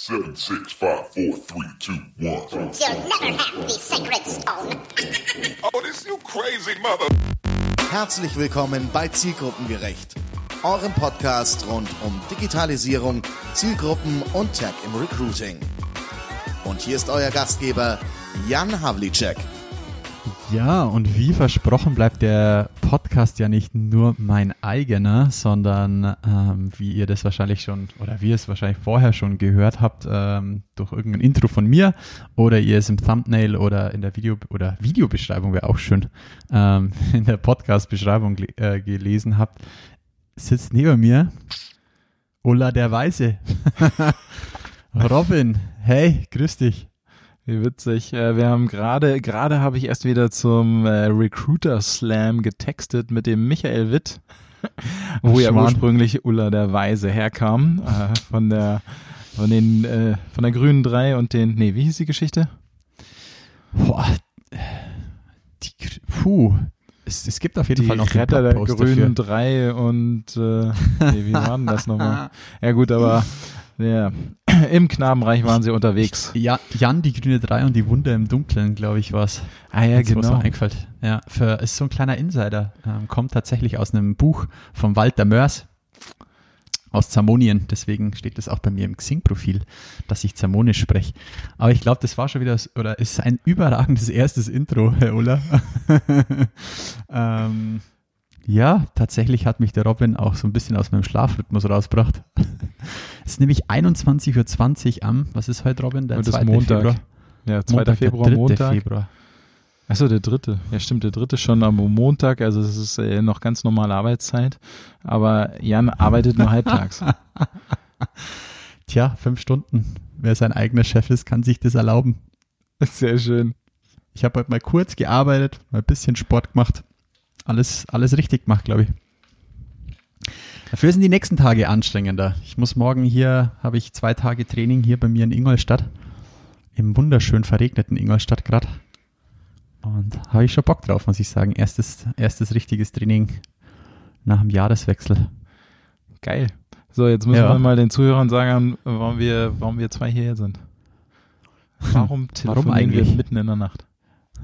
Seven, six, five, four, three, two, one. You'll never have the sacred stone. Oh, this you crazy mother. Herzlich willkommen bei Zielgruppengerecht, eurem Podcast rund um Digitalisierung, Zielgruppen und Tech im Recruiting. Und hier ist euer Gastgeber Jan Havlicek. Ja, und wie versprochen bleibt der Podcast ja nicht nur mein eigener, sondern ähm, wie ihr das wahrscheinlich schon oder wie ihr es wahrscheinlich vorher schon gehört habt, ähm, durch irgendein Intro von mir oder ihr es im Thumbnail oder in der Video oder Videobeschreibung wäre auch schön, ähm, in der Podcast-Beschreibung äh, gelesen habt, sitzt neben mir Ulla der Weiße. Robin, hey, grüß dich. Wie witzig. Äh, wir haben gerade, gerade habe ich erst wieder zum äh, Recruiter Slam getextet mit dem Michael Witt, wo ja ursprünglich Ulla der Weise herkam, äh, von der, von den, von der grünen drei und den, nee, wie hieß die Geschichte? Boah, die, puh, es, es gibt auf jeden Die Fall noch Retter der grünen dafür. drei und, äh, nee, wie war denn das nochmal? Ja gut, aber, ja, im Knabenreich waren sie unterwegs. Ja, Jan, die grüne 3 und die Wunder im Dunkeln, glaube ich, war's. Ah ja, Jetzt, genau. einfällt. Ja, für, ist so ein kleiner Insider. Ähm, kommt tatsächlich aus einem Buch von Walter Mörs aus Zamonien. Deswegen steht das auch bei mir im Xing-Profil, dass ich Zamonisch spreche. Aber ich glaube, das war schon wieder, oder ist ein überragendes erstes Intro, Herr Ulla. ähm, ja, tatsächlich hat mich der Robin auch so ein bisschen aus meinem Schlafrhythmus rausgebracht. es ist nämlich 21.20 Uhr am, was ist heute, Robin? Der Und das 2. ist Montag. Februar. Ja, 2. Montag, Februar, der 3. Montag. Februar. Achso, der dritte. Ja, stimmt, der dritte schon am Montag, also es ist äh, noch ganz normale Arbeitszeit. Aber Jan arbeitet nur halbtags. Tja, fünf Stunden. Wer sein eigener Chef ist, kann sich das erlauben. Sehr schön. Ich habe heute mal kurz gearbeitet, mal ein bisschen Sport gemacht. Alles, alles richtig gemacht, glaube ich. Dafür sind die nächsten Tage anstrengender. Ich muss morgen hier, habe ich zwei Tage Training hier bei mir in Ingolstadt. Im wunderschön verregneten Ingolstadt gerade. Und habe ich schon Bock drauf, muss ich sagen. Erstes, erstes richtiges Training nach dem Jahreswechsel. Geil. So, jetzt müssen Ja. wir mal den Zuhörern sagen, warum wir, warum wir zwei hierher sind. Warum telefonieren eigentlich? wir mitten in der Nacht?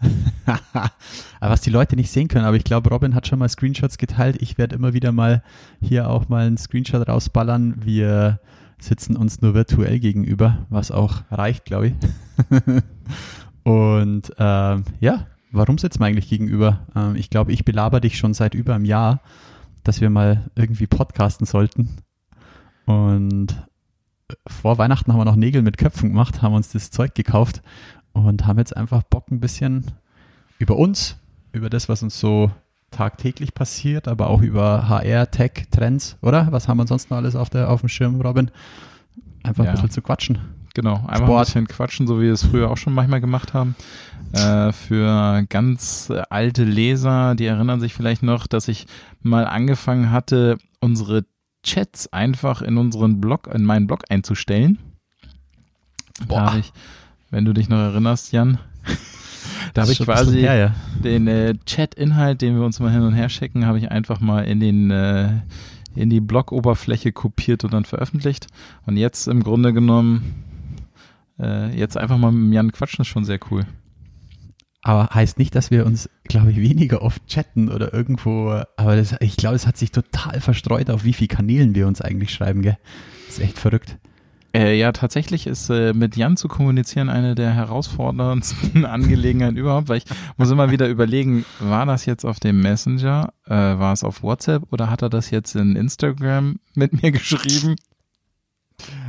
was die Leute nicht sehen können, aber ich glaube, Robin hat schon mal Screenshots geteilt. Ich werde immer wieder mal hier auch mal einen Screenshot rausballern. Wir sitzen uns nur virtuell gegenüber, was auch reicht, glaube ich. Und ähm, ja, warum sitzen wir eigentlich gegenüber? Ähm, ich glaube, ich belaber dich schon seit über einem Jahr, dass wir mal irgendwie podcasten sollten. Und vor Weihnachten haben wir noch Nägel mit Köpfen gemacht, haben uns das Zeug gekauft und haben jetzt einfach Bock ein bisschen über uns, über das, was uns so tagtäglich passiert, aber auch über HR, Tech, Trends, oder? Was haben wir sonst noch alles auf, der, auf dem Schirm, Robin? Einfach Ja. ein bisschen zu quatschen. Genau, einfach ein Sport. bisschen quatschen, so wie wir es früher auch schon manchmal gemacht haben. Äh, für ganz alte Leser, die erinnern sich vielleicht noch, dass ich mal angefangen hatte, unsere Chats einfach in unseren Blog, in meinen Blog einzustellen. Boah. Da habe ich, wenn du dich noch erinnerst, Jan, da habe ich quasi Her, ja. den äh, Chat-Inhalt, den wir uns mal hin und her schicken, habe ich einfach mal in den äh, in die Blog-Oberfläche kopiert und dann veröffentlicht. Und jetzt im Grunde genommen äh, jetzt einfach mal mit Jan quatschen ist schon sehr cool. Aber heißt nicht, dass wir uns, glaube ich, weniger oft chatten oder irgendwo, aber das, ich glaube, es hat sich total verstreut, auf wie vielen Kanälen wir uns eigentlich schreiben, gell? Das ist echt verrückt. Äh, ja, tatsächlich ist äh, mit Jan zu kommunizieren eine der herausforderndsten Angelegenheiten überhaupt, weil ich muss immer wieder überlegen, war das jetzt auf dem Messenger, äh, war es auf WhatsApp oder hat er das jetzt in Instagram mit mir geschrieben?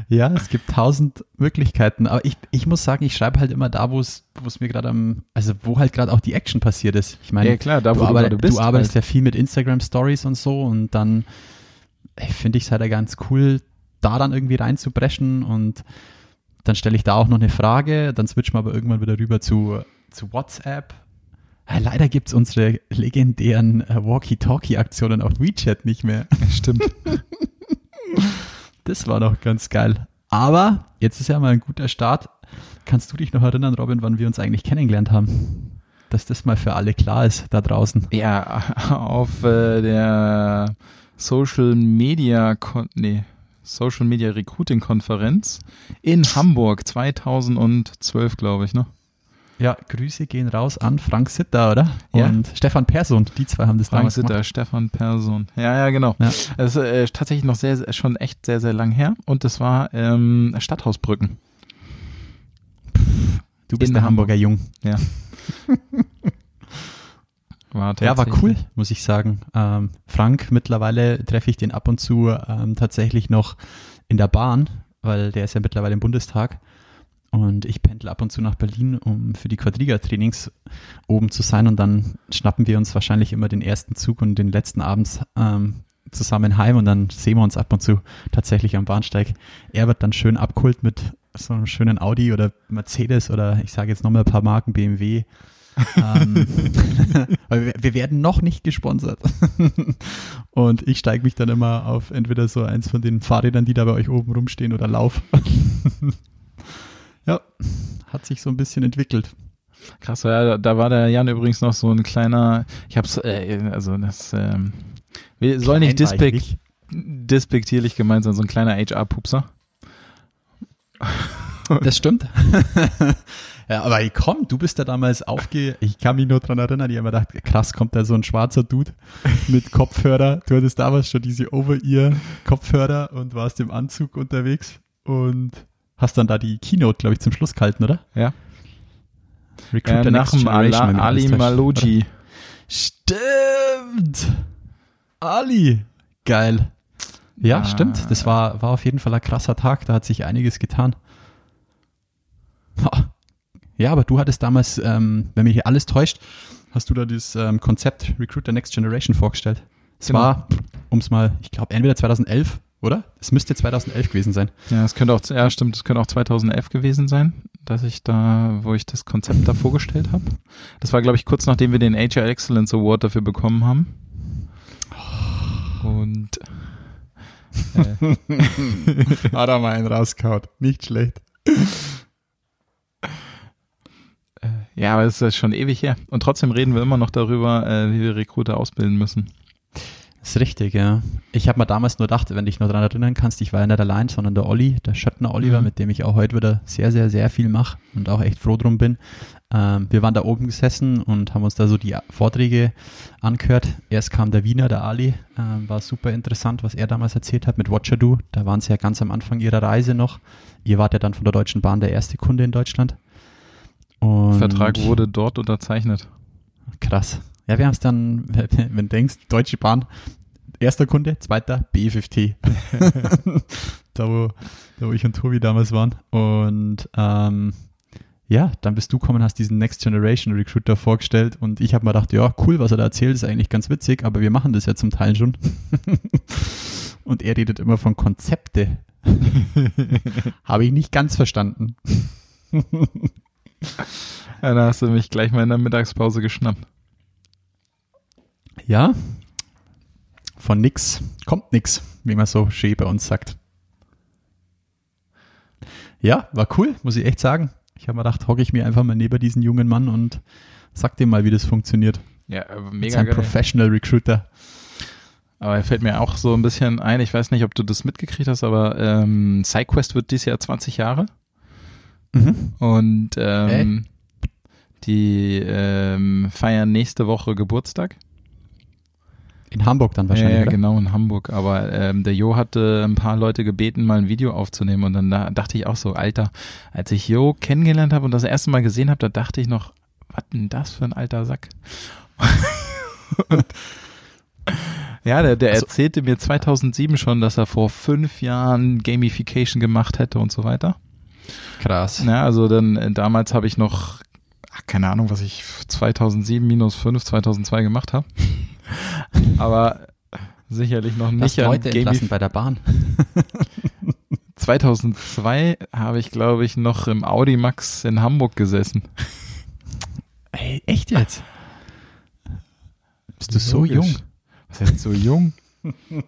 Ja, es gibt tausend Möglichkeiten, aber ich, ich muss sagen, ich schreibe halt immer da, wo es, wo es mir gerade am, also wo halt gerade auch die Action passiert ist. Ich meine, Ja klar, da wo du, arbeit- bist. du arbeitest halt. ja viel mit Instagram Stories und so und dann finde ich es halt ganz cool, da dann irgendwie reinzubrechen und dann stelle ich da auch noch eine Frage, dann switchen wir aber irgendwann wieder rüber zu, zu WhatsApp. Ja, leider gibt es unsere legendären äh, Walkie-Talkie-Aktionen auf WeChat nicht mehr. Stimmt. Das war doch ganz geil. Aber jetzt ist ja mal ein guter Start. Kannst du dich noch erinnern, Robin, wann wir uns eigentlich kennengelernt haben? Dass das mal für alle klar ist da draußen. Ja, auf äh, der Social Media, Kon nee, Social Media Recruiting Konferenz in Hamburg 2012, glaube ich, ne? Ja, Grüße gehen raus an Frank Sitter, oder? Ja. Und Stefan Persson. Die zwei haben das Frank damals Sitter, gemacht. Stefan Persson. Ja, ja, genau. Ja. Es ist äh, tatsächlich noch sehr, sehr, schon echt sehr, sehr lang her. Und das war ähm, Stadthausbrücken. Du bist in der Hamburg. Hamburger Jung. Ja. war Ja, war cool, muss ich sagen. Ähm, Frank, mittlerweile treffe ich den ab und zu ähm, tatsächlich noch in der Bahn, weil der ist ja mittlerweile im Bundestag. Und ich pendle ab und zu nach Berlin, um für die Quadriga-Trainings oben zu sein. Und dann schnappen wir uns wahrscheinlich immer den ersten Zug und den letzten abends ähm, zusammen heim. Und dann sehen wir uns ab und zu tatsächlich am Bahnsteig. Er wird dann schön abgeholt mit so einem schönen Audi oder Mercedes oder ich sage jetzt nochmal ein paar Marken BMW. Ähm, wir, wir werden noch nicht gesponsert. Und ich steige mich dann immer auf entweder so eins von den Fahrrädern, die da bei euch oben rumstehen, oder lauf. ja, hat sich so ein bisschen entwickelt. Krass, ja, da- war der Jan übrigens noch so ein kleiner, ich hab's, äh, also das, wir- soll nicht nicht. despektierlich gemeint sein, so ein kleiner HR-Pupser. Das stimmt. ja, aber ey, komm, du bist da damals aufge... Ich kann mich nur dran erinnern, ich habe mir gedacht, krass, kommt da so ein schwarzer Dude mit Kopfhörer. Du hattest damals schon diese Over-Ear-Kopfhörer und warst im Anzug unterwegs und hast dann da die Keynote, glaube ich, zum Schluss gehalten, oder? Ja. Recruiter Äh, nach dem Ala, Ali? Maloji. Stimmt! Ali! Geil. Ja, Ah. stimmt. Das war, war auf jeden Fall ein krasser Tag. Da hat sich einiges getan. Ja, aber du hattest damals, ähm, wenn mich hier alles täuscht, hast du da das ähm, Konzept Recruiter Next Generation vorgestellt. Es Genau. war, um es mal, ich glaube, entweder 2011, oder? Es müsste 2011 gewesen sein. Ja, es könnte auch, ja stimmt, es könnte auch 2011 gewesen sein, dass ich da, wo ich das Konzept da vorgestellt habe. Das war, glaube ich, kurz nachdem wir den HR Excellence Award dafür bekommen haben. Und äh, Hat er mal einen rausgehaut. Nicht schlecht. Ja, aber es ist schon ewig her. Und trotzdem reden wir immer noch darüber, äh, wie wir Recruiter ausbilden müssen. Das ist richtig, ja. Ich habe mir damals nur gedacht, wenn du dich noch daran erinnern kannst, ich war ja nicht allein, sondern der Olli, der Schöttner Oliver, Mhm. mit dem ich auch heute wieder sehr, sehr, sehr viel mache und auch echt froh drum bin. Ähm, wir waren da oben gesessen und haben uns da so die Vorträge angehört. Erst kam der Wiener, der Ali, ähm, war super interessant, was er damals erzählt hat mit Watcher Do. Da waren sie ja ganz am Anfang ihrer Reise noch. Ihr wart ja dann von der Deutschen Bahn der erste Kunde in Deutschland. Und Vertrag wurde dort unterzeichnet. Krass. Ja, wir haben es dann, wenn du denkst, Deutsche Bahn, erster Kunde, zweiter BFFT. da, wo, da, wo ich und Tobi damals waren. Und ähm, ja, dann bist du gekommen, hast diesen Next Generation Recruiter vorgestellt und ich habe mir gedacht, ja, cool, was er da erzählt, ist eigentlich ganz witzig, aber wir machen das ja zum Teil schon. und er redet immer von Konzepte. habe ich nicht ganz verstanden. Da hast du mich gleich mal in der Mittagspause geschnappt. Ja, von nix kommt nix, wie man so schön bei uns sagt. Ja, war cool, muss ich echt sagen. Ich habe mir gedacht, hocke ich mir einfach mal neben diesen jungen Mann und sag dem mal, wie das funktioniert. Ja, äh, mega geil. Professional Recruiter. Aber er fällt mir auch so ein bisschen ein, ich weiß nicht, ob du das mitgekriegt hast, aber ähm, SideQuest wird dieses Jahr 20 Jahre Mhm. und ähm, die ähm, feiern nächste Woche Geburtstag. In Hamburg dann Ja, wahrscheinlich. ja, oder? genau, in Hamburg. Aber ähm, der Jo hatte ein paar Leute gebeten, mal ein Video aufzunehmen und dann da dachte ich auch so, Alter, als ich Jo kennengelernt habe und das erste Mal gesehen habe, da dachte ich noch, was denn das für ein alter Sack? und, ja, der, der Also- erzählte mir 2007 schon, dass er vor fünf Jahren Gamification gemacht hätte und so weiter. Krass. Ja, also dann äh, damals habe ich noch, ach, keine Ahnung, was ich 2007 minus 5, 2002 gemacht habe. Aber sicherlich noch Hast nicht an Leute entlassen bei der Bahn. 2002 habe ich, glaube ich, noch im Audi Max in Hamburg gesessen. Ey, echt jetzt? Bist du so Logisch. jung? Was heißt so jung?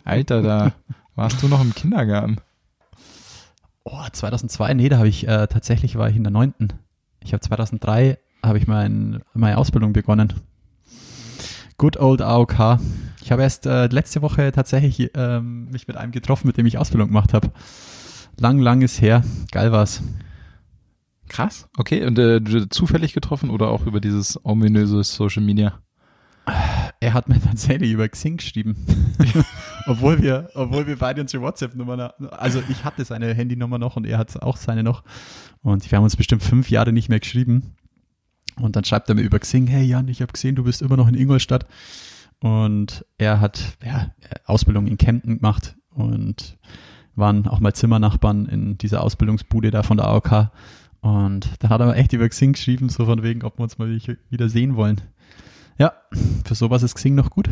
Alter, da warst du noch im Kindergarten. Oh, 2002, nee, da habe ich, äh, tatsächlich war ich in der neunten. Ich habe 2003, habe ich mein, meine Ausbildung begonnen. Good old AOK. Ich habe erst äh, letzte Woche tatsächlich ähm, mich mit einem getroffen, mit dem ich Ausbildung gemacht habe. Lang, lang ist her. Geil war's. Krass. Okay, und äh, zufällig getroffen oder auch über dieses ominöse Social Media? Er hat mir tatsächlich über Xing geschrieben. obwohl wir, obwohl wir beide unsere WhatsApp-Nummer, also ich hatte seine Handynummer noch und er hat auch seine noch. Und wir haben uns bestimmt fünf Jahre nicht mehr geschrieben. Und dann schreibt er mir über Xing, hey Jan, ich habe gesehen, du bist immer noch in Ingolstadt. Und er hat ja, Ausbildung in Kempten gemacht und waren auch mal Zimmernachbarn in dieser Ausbildungsbude da von der AOK. Und dann hat er mir echt über Xing geschrieben, so von wegen, ob wir uns mal wieder sehen wollen. Ja, für sowas ist Xing noch gut.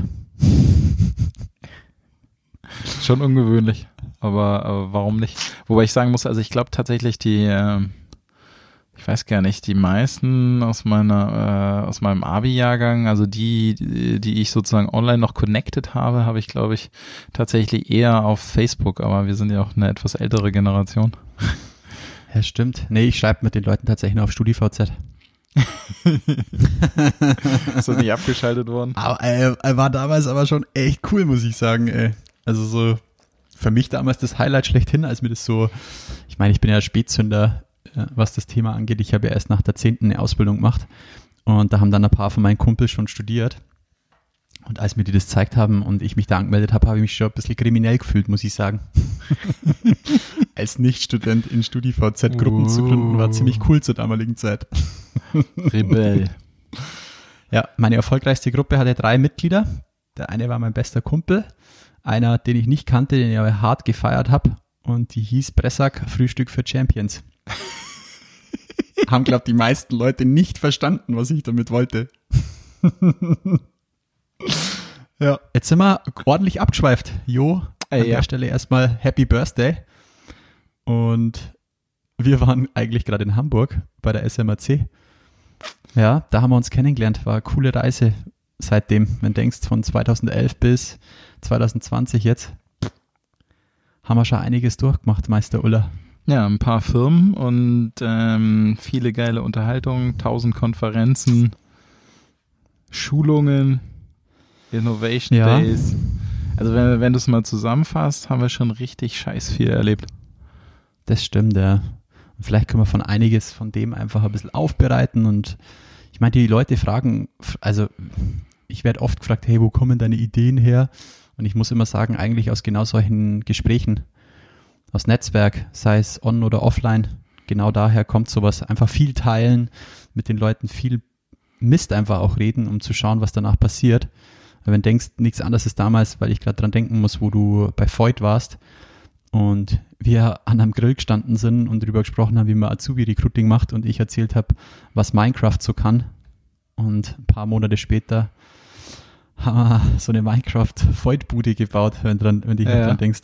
Schon ungewöhnlich, aber, aber warum nicht? Wobei ich sagen muss, also ich glaube tatsächlich die, äh, ich weiß gar nicht, die meisten aus meiner, äh, aus meinem Abi-Jahrgang, also die, die ich sozusagen online noch connected habe, habe ich glaube ich tatsächlich eher auf Facebook, aber wir sind ja auch eine etwas ältere Generation. Ja, stimmt. Nee, ich schreibe mit den Leuten tatsächlich nur auf StudiVZ. ist das nicht abgeschaltet worden? Aber äh, er war damals aber schon echt cool, muss ich sagen. Ey. Also so für mich damals das Highlight schlechthin, als mir das so, ich meine, ich bin ja Spätzünder, äh, was das Thema angeht. Ich habe ja erst nach der zehnten eine Ausbildung gemacht und da haben dann ein paar von meinen Kumpels schon studiert. Und als mir die das gezeigt haben und ich mich da angemeldet habe, habe ich mich schon ein bisschen kriminell gefühlt, muss ich sagen. als Nichtstudent in StudiVZ-Gruppen uh. zu gründen, war ziemlich cool zur damaligen Zeit. Rebell. Ja, meine erfolgreichste Gruppe hatte drei Mitglieder. Der eine war mein bester Kumpel, einer, den ich nicht kannte, den ich aber hart gefeiert habe. Und die hieß Bressack Frühstück für Champions. Haben, glaube ich, die meisten Leute nicht verstanden, was ich damit wollte. ja, jetzt sind wir ordentlich abgeschweift. Jo, an äh, ja. der Stelle erstmal Happy Birthday. Und wir waren eigentlich gerade in Hamburg bei der SMAC. Ja, da haben wir uns kennengelernt. War eine coole Reise seitdem. Wenn du denkst, von 2011 bis 2020 jetzt, haben wir schon einiges durchgemacht, Meister Uller. Ja, ein paar Firmen und ähm, viele geile Unterhaltungen, tausend Konferenzen, Schulungen, Innovation ja. Days. Also wenn, wenn du es mal zusammenfasst, haben wir schon richtig scheiß viel erlebt. Das stimmt, ja. Und vielleicht können wir von einiges von dem einfach ein bisschen aufbereiten und ich meine, die Leute fragen, also ich werde oft gefragt, hey, wo kommen deine Ideen her? Und ich muss immer sagen, eigentlich aus genau solchen Gesprächen, aus Netzwerk, sei es on oder offline, genau daher kommt sowas. Einfach viel teilen, mit den Leuten viel Mist einfach auch reden, um zu schauen, was danach passiert. Wenn du denkst, nichts anderes ist damals, weil ich gerade dran denken muss, wo du bei Void warst und wir an einem Grill gestanden sind und darüber gesprochen haben, wie man Azubi-Recruiting macht und ich erzählt habe, was Minecraft so kann. Und ein paar Monate später haben wir so eine Minecraft-Void-Bude gebaut, wenn, dran, wenn du ja, dran denkst.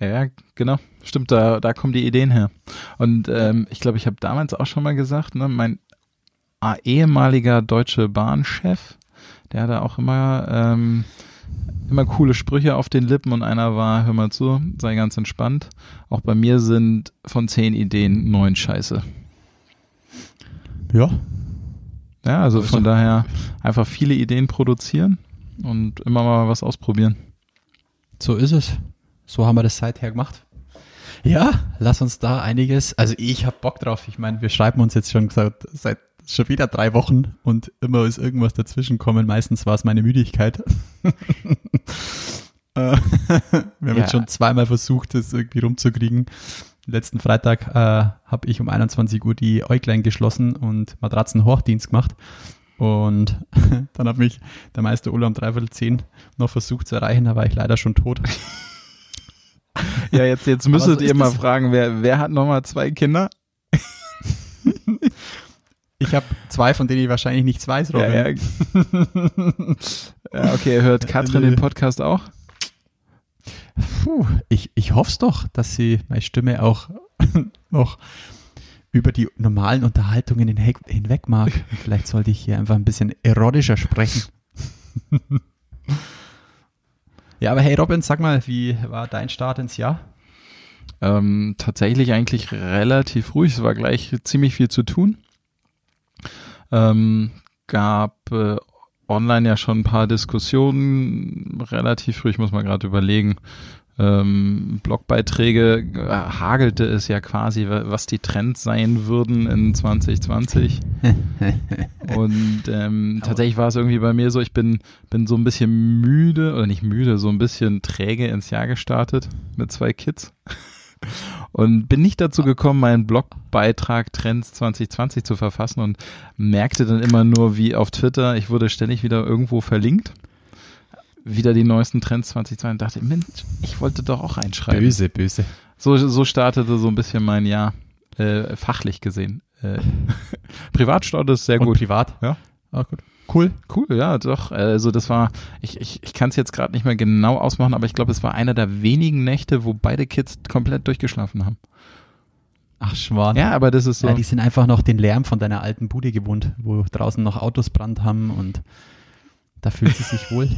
Ja, genau. Stimmt, da, da kommen die Ideen her. Und ähm, ich glaube, ich habe damals auch schon mal gesagt, ne, mein ehemaliger Deutsche Bahn-Chef, der hatte auch immer, ähm, immer coole Sprüche auf den Lippen und einer war, hör mal zu, sei ganz entspannt. Auch bei mir sind von zehn Ideen neun Scheiße. Ja. Ja, also von daher einfach viele Ideen produzieren und immer mal was ausprobieren. So ist es. So haben wir das seither gemacht. Ja, lass uns da einiges. Also ich habe Bock drauf. Ich meine, wir schreiben uns jetzt schon gesagt, seit schon wieder drei Wochen und immer ist irgendwas dazwischen kommen. Meistens war es meine Müdigkeit. Äh, wir haben ja. jetzt schon zweimal versucht, das irgendwie rumzukriegen. Letzten Freitag äh, habe ich um 21 Uhr die Äuglein geschlossen und Matratzenhochdienst gemacht. Und dann hat mich der Meister Ulla um dreiviertel zehn noch versucht zu erreichen, da war ich leider schon tot. Ja, jetzt, jetzt müsstet so ihr mal fragen, wer, wer hat nochmal zwei Kinder? Ich habe zwei, von denen ich wahrscheinlich nichts weiß, Robin. Ja, ja. ja okay, hört Katrin den Podcast auch? Puh, ich, ich hoffe es doch, dass sie meine Stimme auch noch über die normalen Unterhaltungen hinweg mag. Vielleicht sollte ich hier einfach ein bisschen erotischer sprechen. ja, aber hey Robin, sag mal, wie war dein Start ins Jahr? Ähm, tatsächlich eigentlich relativ ruhig. Es war gleich ziemlich viel zu tun. Ähm, gab äh, online ja schon ein paar Diskussionen relativ früh, ich muss mal gerade überlegen, ähm, Blogbeiträge äh, hagelte es ja quasi, wa- was die Trends sein würden in 2020. Und ähm, tatsächlich war es irgendwie bei mir so, ich bin, bin so ein bisschen müde, oder nicht müde, so ein bisschen träge ins Jahr gestartet mit zwei Kids. Und bin nicht dazu gekommen, meinen Blogbeitrag Trends 2020 zu verfassen und merkte dann immer nur, wie auf Twitter, ich wurde ständig wieder irgendwo verlinkt. Wieder die neuesten Trends 2020 und dachte, Mensch, ich wollte doch auch einschreiben. Böse, böse. So, so startete so ein bisschen mein Jahr, äh, fachlich gesehen. Äh, Privatstart ist sehr Und gut. privat? Ja. Ah, gut. Cool. Cool, ja, doch. Also das war, ich, ich, ich kann es jetzt gerade nicht mehr genau ausmachen, aber ich glaube, es war einer der wenigen Nächte, wo beide Kids komplett durchgeschlafen haben. Ach, Schwan. Ja, aber das ist so. Ja, die sind einfach noch den Lärm von deiner alten Bude gewohnt, wo draußen noch Autos Brand haben und da fühlt sie sich wohl.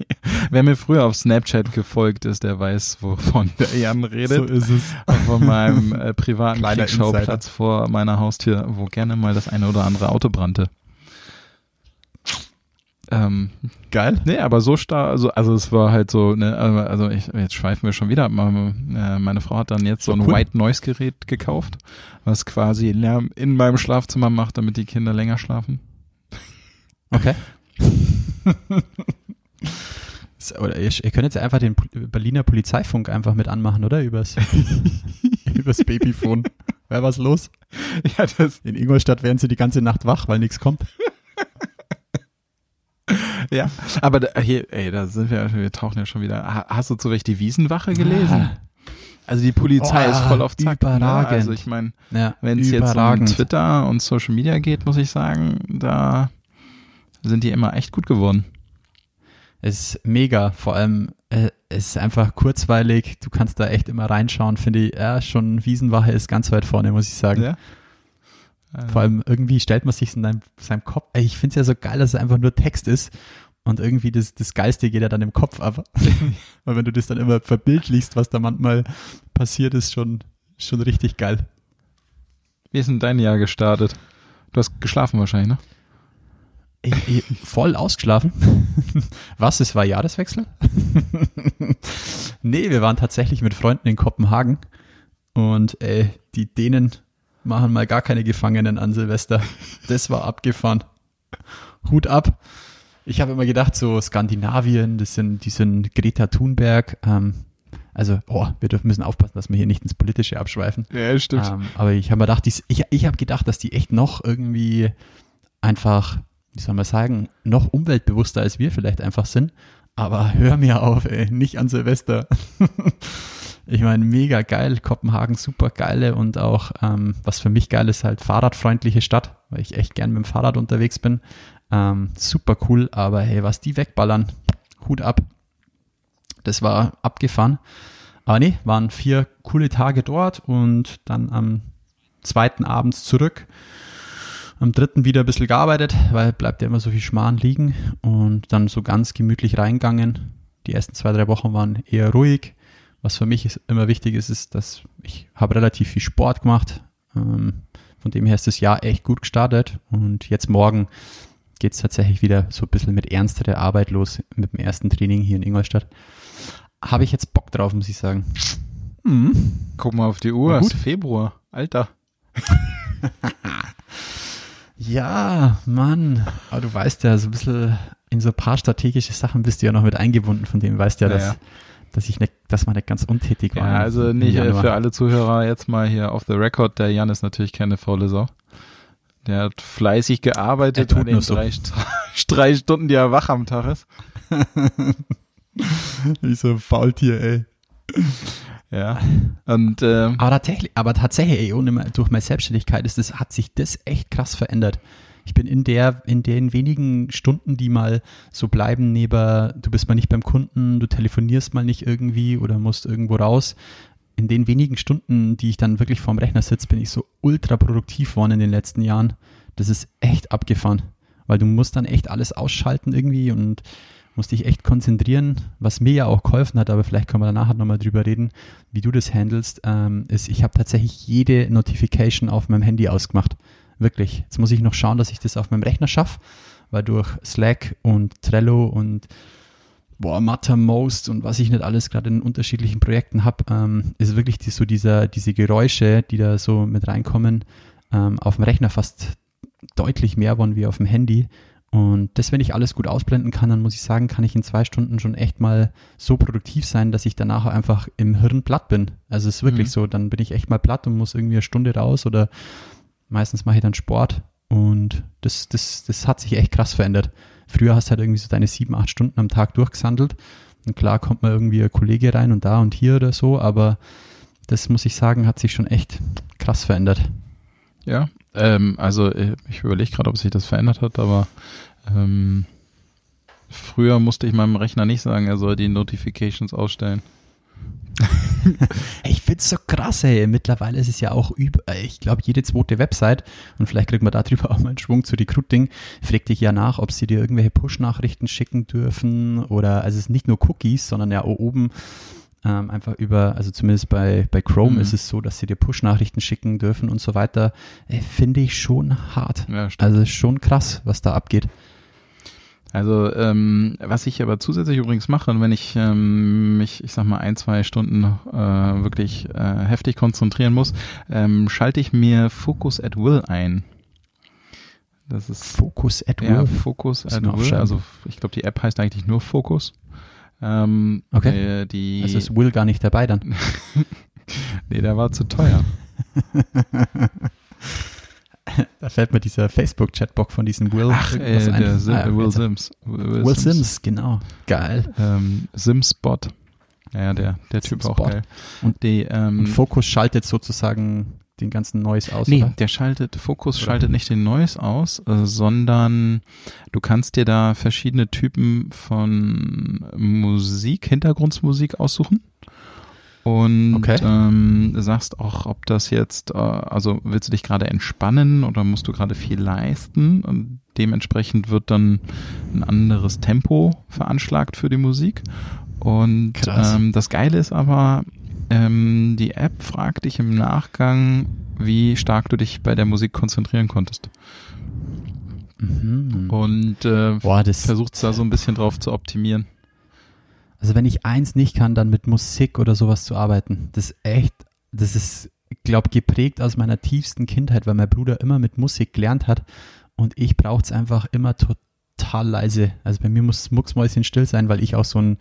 Wer mir früher auf Snapchat gefolgt ist, der weiß, wovon der Jan redet. ist es. Von meinem äh, privaten Kriegsschauplatz vor meiner Haustür, wo gerne mal das eine oder andere Auto brannte. Ähm, Geil. Nee, aber so stark, also, also es war halt so, ne, also ich, jetzt schweifen wir schon wieder. Meine, äh, meine Frau hat dann jetzt so ein Cool. White Noise Gerät gekauft, was quasi Lärm in meinem Schlafzimmer macht, damit die Kinder länger schlafen. Okay. Oder ihr, ihr könnt jetzt einfach den Berliner Polizeifunk einfach mit anmachen, oder? Übers, übers Babyphone. Wäre was los? Ja, das, In Ingolstadt wären sie die ganze Nacht wach, weil nichts kommt. ja. Aber da, hier, ey, da sind wir, wir tauchen ja schon wieder. Ha- Hast du zufällig die Wiesenwache gelesen? Also die Polizei Oh, ist voll auf Zack. Ne? überragend. Also ich meine, Ja, wenn es jetzt um. Twitter und Social Media geht, muss ich sagen, da sind die immer echt gut geworden. Es ist mega, vor allem äh, es ist einfach kurzweilig, du kannst da echt immer reinschauen, finde ich, ja, schon Wiesenwache ist ganz weit vorne, muss ich sagen. Ja. Vor allem irgendwie stellt man sich in deinem, seinem Kopf, ey, ich finde es ja so geil, dass es einfach nur Text ist und irgendwie das, das Geilste geht ja dann im Kopf ab. Weil wenn du das dann immer verbildlichst, was da manchmal passiert, ist schon, schon richtig geil. Wie ist denn dein Jahr gestartet? Du hast geschlafen wahrscheinlich, ne? Ich, ich, voll ausgeschlafen. Was? Es war Jahreswechsel? nee, wir waren tatsächlich mit Freunden in Kopenhagen und ey, die Dänen machen mal gar keine Gefangenen an Silvester. Das war abgefahren. Hut ab. Ich habe immer gedacht, so Skandinavien, das sind, die sind Greta Thunberg. Ähm, also, oh, wir dürfen müssen aufpassen, dass wir hier nicht ins Politische abschweifen. Ja, stimmt. Ähm, aber ich habe mir gedacht, ich, ich habe gedacht, dass die echt noch irgendwie einfach, wie soll man sagen, noch umweltbewusster als wir vielleicht einfach sind. Aber hör mir auf, ey, nicht an Silvester. ich meine, mega geil, Kopenhagen, super geile und auch, ähm, was für mich geil ist, halt fahrradfreundliche Stadt, weil ich echt gern mit dem Fahrrad unterwegs bin. Ähm, super cool, aber hey, was die wegballern, Hut ab. Das war abgefahren. Aber nee, waren vier coole Tage dort und dann am zweiten abends zurück. Am dritten wieder ein bisschen gearbeitet, weil bleibt ja immer so viel Schmarrn liegen und dann so ganz gemütlich reingegangen. Die ersten zwei, drei Wochen waren eher ruhig. Was für mich ist, immer wichtig ist, ist, dass ich habe relativ viel Sport gemacht. Ähm, von dem her ist das Jahr echt gut gestartet und jetzt morgen geht es tatsächlich wieder so ein bisschen mit ernsterer Arbeit los mit dem ersten Training hier in Ingolstadt. Habe ich jetzt Bock drauf, muss ich sagen. Mhm. Guck mal auf die Uhr, es ist Februar. Alter. Ja, Mann. Aber du weißt ja, so ein bisschen in so ein paar strategische Sachen bist du ja noch mit eingebunden, von dem weißt du ja, Ja, dass, dass ich nicht, dass man nicht ganz untätig war. Ja, also nicht äh, für alle Zuhörer jetzt mal hier auf the record. Der Jan ist natürlich keine faule Sau. Der hat fleißig gearbeitet Er tut an den nur so. drei, drei Stunden, die er wach am Tag ist. Wie so ein Faultier, ey. Ja. Und ähm, Aber tatsächlich, aber tatsächlich, ey, ohne durch meine Selbstständigkeit ist das, hat sich das echt krass verändert. Ich bin in der, in den wenigen Stunden, die mal so bleiben, neben, du bist mal nicht beim Kunden, du telefonierst mal nicht irgendwie oder musst irgendwo raus. In den wenigen Stunden, die ich dann wirklich vorm Rechner sitze, bin ich so ultra produktiv worden in den letzten Jahren. Das ist echt abgefahren. Weil du musst dann echt alles ausschalten irgendwie und musst dich echt konzentrieren, was mir ja auch geholfen hat, aber vielleicht können wir danach nochmal drüber reden, wie du das handelst, ähm, ist, ich habe tatsächlich jede Notification auf meinem Handy ausgemacht. Wirklich. Jetzt muss ich noch schauen, dass ich das auf meinem Rechner schaffe, weil durch Slack und Trello und boah, Mattermost und was ich nicht alles gerade in unterschiedlichen Projekten habe, ähm, ist wirklich die, so dieser, diese Geräusche, die da so mit reinkommen, ähm, auf dem Rechner fast deutlich mehr waren wie auf dem Handy. Und das, wenn ich alles gut ausblenden kann, dann muss ich sagen, kann ich in zwei Stunden schon echt mal so produktiv sein, dass ich danach einfach im Hirn platt bin. Also es ist wirklich Mhm. so, dann bin ich echt mal platt und muss irgendwie eine Stunde raus oder meistens mache ich dann Sport. Und das, das, das hat sich echt krass verändert. Früher hast du halt irgendwie so deine sieben, acht Stunden am Tag durchgesandelt. Und klar kommt mal irgendwie ein Kollege rein und da und hier oder so, aber das muss ich sagen, hat sich schon echt krass verändert. Ja, ähm, also äh, ich überlege gerade, ob sich das verändert hat, aber ähm, früher musste ich meinem Rechner nicht sagen, er soll die Notifications ausstellen. Ich find's so krass, ey. Mittlerweile ist es ja auch über, äh, ich glaube, jede zweite Website, und vielleicht kriegt man darüber auch mal einen Schwung zu Recruiting, fragt dich ja nach, ob sie dir irgendwelche Push-Nachrichten schicken dürfen oder, also es ist nicht nur Cookies, sondern ja oben ähm, einfach über, also zumindest bei, bei Chrome Mhm. ist es so, dass sie dir Push-Nachrichten schicken dürfen und so weiter. Finde ich schon hart. Ja. Also ist schon krass, was da abgeht. Also ähm, was ich aber zusätzlich übrigens mache, wenn ich ähm, mich, ich sag mal, ein, zwei Stunden äh, wirklich äh, heftig konzentrieren muss, ähm, schalte ich mir Focus at Will ein. Das ist Focus at ja, Will. Focus Muss at Will. Also ich glaube, die App heißt eigentlich nur Focus. Ähm, Okay. Äh, die, Also ist Will gar nicht dabei dann. nee, der war zu teuer. Da fällt mir dieser Facebook-Chatbox von diesem Will Ach, äh, der Sim, Ah, ja, Will Sims. Will, Will Sims, genau. Geil. Ähm, Simspot. Ja, der, der Typ war auch geil. Und- die, ähm, Und Focus schaltet sozusagen den ganzen Noise aus, Nee, oder? der schaltet, Fokus schaltet nicht den Noise aus, äh, sondern du kannst dir da verschiedene Typen von Musik, Hintergrundmusik aussuchen. Und Okay. ähm, sagst auch, ob das jetzt, äh, also willst du dich gerade entspannen oder musst du gerade viel leisten? Und dementsprechend wird dann ein anderes Tempo veranschlagt für die Musik. Und ähm, das Geile ist aber, ähm, die App fragt dich im Nachgang, wie stark du dich bei der Musik konzentrieren konntest. Mhm. Und äh, versucht da so ein bisschen drauf zu optimieren. Also wenn ich eins nicht kann, dann mit Musik oder sowas zu arbeiten. Das ist echt, das ist, glaube geprägt aus meiner tiefsten Kindheit, weil mein Bruder immer mit Musik gelernt hat und ich brauche es einfach immer total leise. Also bei mir muss mucksmäuschen still sein, weil ich auch so ein,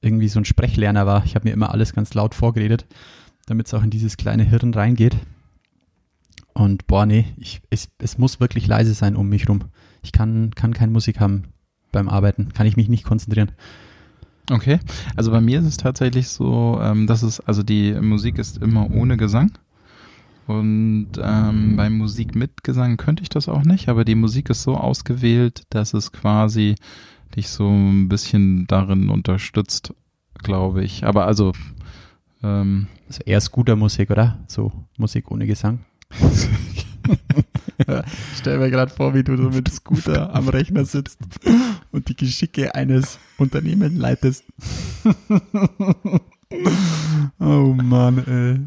irgendwie so ein Sprechlerner war. Ich habe mir immer alles ganz laut vorgeredet, damit es auch in dieses kleine Hirn reingeht. Und boah, nee, ich, es, es muss wirklich leise sein um mich rum. Ich kann, kann keine Musik haben beim Arbeiten, kann ich mich nicht konzentrieren. Okay, also bei mir ist es tatsächlich so, ähm, dass es, also die Musik ist immer ohne Gesang. Und ähm, bei Musik mit Gesang könnte ich das auch nicht, aber die Musik ist so ausgewählt, dass es quasi dich so ein bisschen darin unterstützt, glaube ich. Aber also, ähm, Also eher Scooter-Musik, oder? So Musik ohne Gesang. Stell mir gerade vor, wie du so mit Scooter am Rechner sitzt und die Geschicke eines Unternehmens leitest. oh Mann, ey.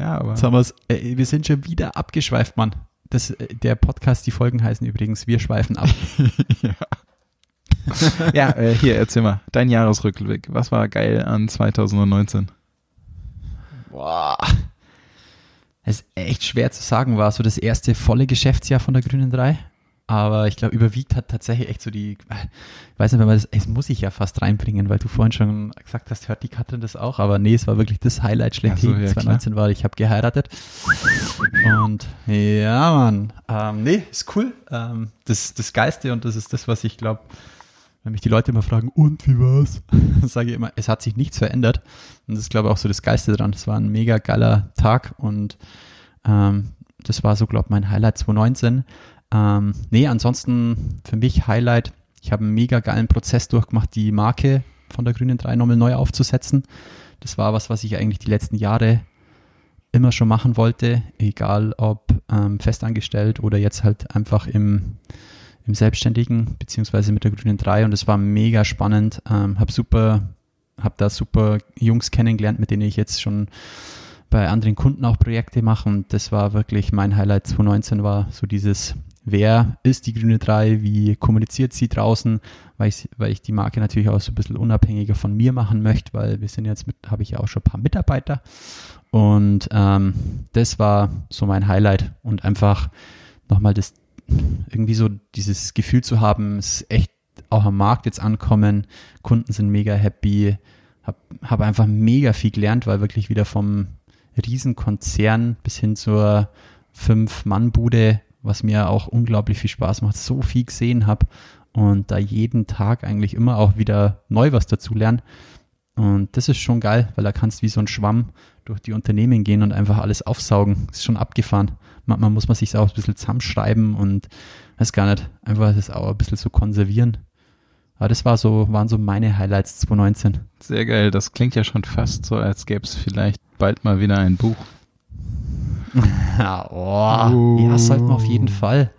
ja, aber. Jetzt haben wir's, ey, wir sind schon wieder abgeschweift, Mann. Das, äh, der Podcast, die Folgen heißen übrigens, wir schweifen ab. ja, äh, hier, erzähl mal, dein Jahresrückblick. Was war geil an 2019? Boah. Es ist echt schwer zu sagen, war so das erste volle Geschäftsjahr von der Grünen 3. Aber ich glaube, überwiegt hat tatsächlich echt so die, ich weiß nicht, wenn man das, es muss ich ja fast reinbringen, weil du vorhin schon gesagt hast, hört die Katrin das auch, aber nee, es war wirklich das Highlight schlechthin. So, ja, 2019 war, ich habe geheiratet. Und ja, Mann, ähm, nee, ist cool. Ähm, das, das Geiste und das ist das, was ich glaube, wenn mich die Leute immer fragen, und wie war's? sage ich immer, es hat sich nichts verändert. Und das ist, glaube ich, auch so das Geiste dran. Es war ein mega geiler Tag und ähm, das war so, glaube ich, mein Highlight 2019. Ähm, nee, ansonsten für mich Highlight, ich habe einen mega geilen Prozess durchgemacht, die Marke von der Grünen 3 nochmal neu aufzusetzen. Das war was, was ich eigentlich die letzten Jahre immer schon machen wollte, egal ob ähm, festangestellt oder jetzt halt einfach im, im Selbstständigen, beziehungsweise mit der Grünen 3 und es war mega spannend. Ähm, hab super, hab da super Jungs kennengelernt, mit denen ich jetzt schon bei anderen Kunden auch Projekte mache. Und das war wirklich mein Highlight. 2019 war so dieses wer ist die Grüne 3, wie kommuniziert sie draußen, weil ich, weil ich die Marke natürlich auch so ein bisschen unabhängiger von mir machen möchte, weil wir sind jetzt mit, habe ich ja auch schon ein paar Mitarbeiter. Und ähm, das war so mein Highlight. Und einfach nochmal das, irgendwie so dieses Gefühl zu haben, es ist echt auch am Markt jetzt ankommen, Kunden sind mega happy, habe hab einfach mega viel gelernt, weil wirklich wieder vom Riesenkonzern bis hin zur Fünf-Mann-Bude, was mir auch unglaublich viel Spaß macht, so viel gesehen habe und da jeden Tag eigentlich immer auch wieder neu was dazu lernen. Und das ist schon geil, weil da kannst wie so ein Schwamm durch die Unternehmen gehen und einfach alles aufsaugen. Ist schon abgefahren. Manchmal muss man sich auch ein bisschen zusammenschreiben und weiß gar nicht, einfach das auch ein bisschen so konservieren. Aber das war so, waren so meine Highlights 2019. Sehr geil. Das klingt ja schon fast so, als gäbe es vielleicht bald mal wieder ein Buch. ja, oh, ja, sollten wir auf jeden Fall.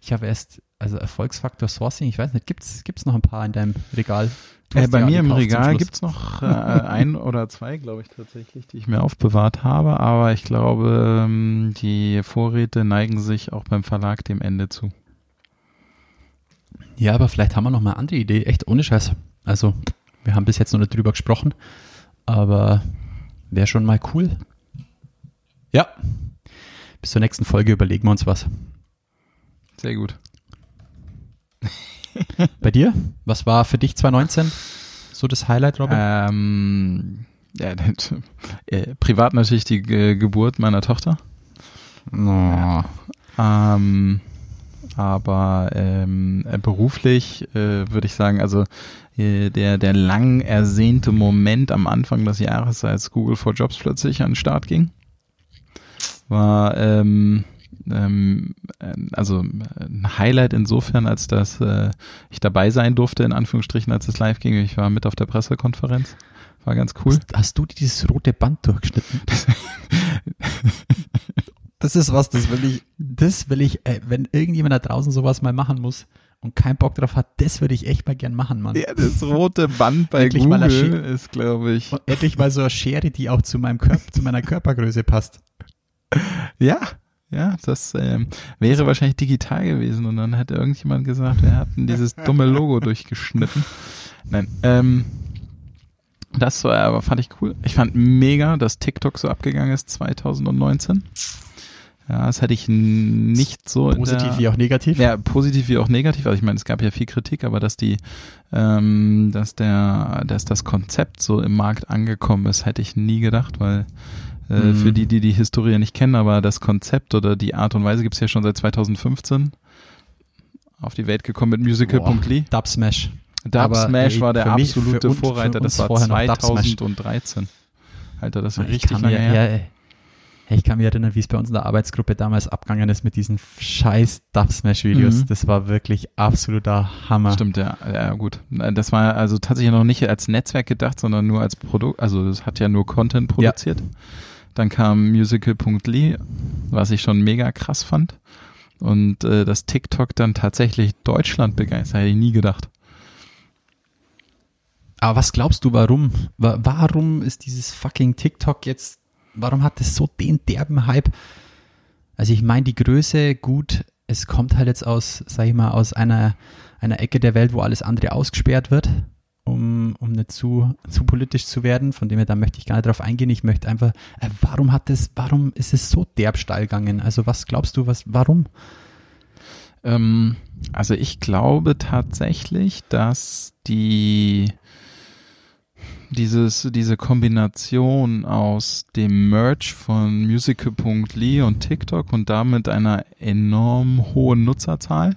Ich habe erst, also Erfolgsfaktor Sourcing, ich weiß nicht, gibt's gibt's noch ein paar in deinem Regal? Äh, bei mir im Regal gibt's noch äh, ein oder zwei, glaube ich, tatsächlich, die ich mir aufbewahrt habe. Aber ich glaube, ähm, die Vorräte neigen sich auch beim Verlag dem Ende zu. Ja, aber vielleicht haben wir noch mal eine andere Idee. Echt ohne Scheiß. Also, wir haben bis jetzt noch nicht drüber gesprochen, aber wäre schon mal cool. Ja. Bis zur nächsten Folge überlegen wir uns was. Sehr gut. Bei dir? Was war für dich 2019 so das Highlight, Robin? Ähm, ja, äh, privat natürlich die Ge Geburt meiner Tochter. Oh. Ähm, aber ähm, äh, beruflich äh, würde ich sagen, also äh, der, der lang ersehnte Moment am Anfang des Jahres, als Google for Jobs plötzlich an den Start ging, war ähm, ähm, äh, also ein Highlight insofern, als dass äh, ich dabei sein durfte, in Anführungsstrichen, als es live ging. Ich war mit auf der Pressekonferenz. War ganz cool. Hast, hast du dieses rote Band durchgeschnitten? das ist was, das will ich, das will ich, äh, wenn irgendjemand da draußen sowas mal machen muss und keinen Bock drauf hat, das würde ich echt mal gern machen, Mann. Ja, das rote Band bei Endlich Google ist, glaube ich. Und endlich mal so eine Schere, die auch zu meinem Körper, zu meiner Körpergröße passt. Ja, ja, das ähm, wäre wahrscheinlich digital gewesen und dann hätte irgendjemand gesagt, wir hatten dieses dumme Logo durchgeschnitten. Nein, ähm, das war aber fand ich cool. Ich fand mega, dass TikTok so abgegangen ist 2019. Ja, das hätte ich nicht so Positiv der, wie auch negativ. ja, positiv wie auch negativ. Also ich meine, es gab ja viel Kritik, aber dass die, ähm, dass der, dass das Konzept so im Markt angekommen ist, hätte ich nie gedacht, weil äh, Mhm. für die, die die Historie nicht kennen, aber das Konzept oder die Art und Weise gibt's ja schon seit 2015 auf die Welt gekommen mit Musical.ly. Dub Smash. Dub Smash war der mich- absolute uns- Vorreiter. Das war vorher noch Dub Smash. 2013. Alter, das ist Ich richtig lange her. ja, ey. Hey, ich kann mich erinnern, wie es bei uns in der Arbeitsgruppe damals abgegangen ist mit diesen scheiß Dub Smash Videos. Mhm. Das war wirklich absoluter Hammer. Stimmt, ja, ja, gut. Das war also tatsächlich noch nicht als Netzwerk gedacht, sondern nur als Produkt. Also das hat ja nur Content produziert. Dann kam Musical.ly, was ich schon mega krass fand. Und äh, dass TikTok dann tatsächlich Deutschland begeistert, hätte ich nie gedacht. Aber was glaubst du, warum? Wa- Warum ist dieses fucking TikTok jetzt, warum hat es so den derben Hype? Also ich meine, die Größe, gut, es kommt halt jetzt aus, sag ich mal, aus einer, einer Ecke der Welt, wo alles andere ausgesperrt wird, um, um nicht zu, zu politisch zu werden. Von dem her, da möchte ich gar nicht drauf eingehen. Ich möchte einfach, äh, warum hat es, warum ist es so derb steil gegangen? Also was glaubst du, was, warum? Ähm, also ich glaube tatsächlich, dass die dieses, diese Kombination aus dem Merch von Musical.ly und TikTok und damit einer enorm hohen Nutzerzahl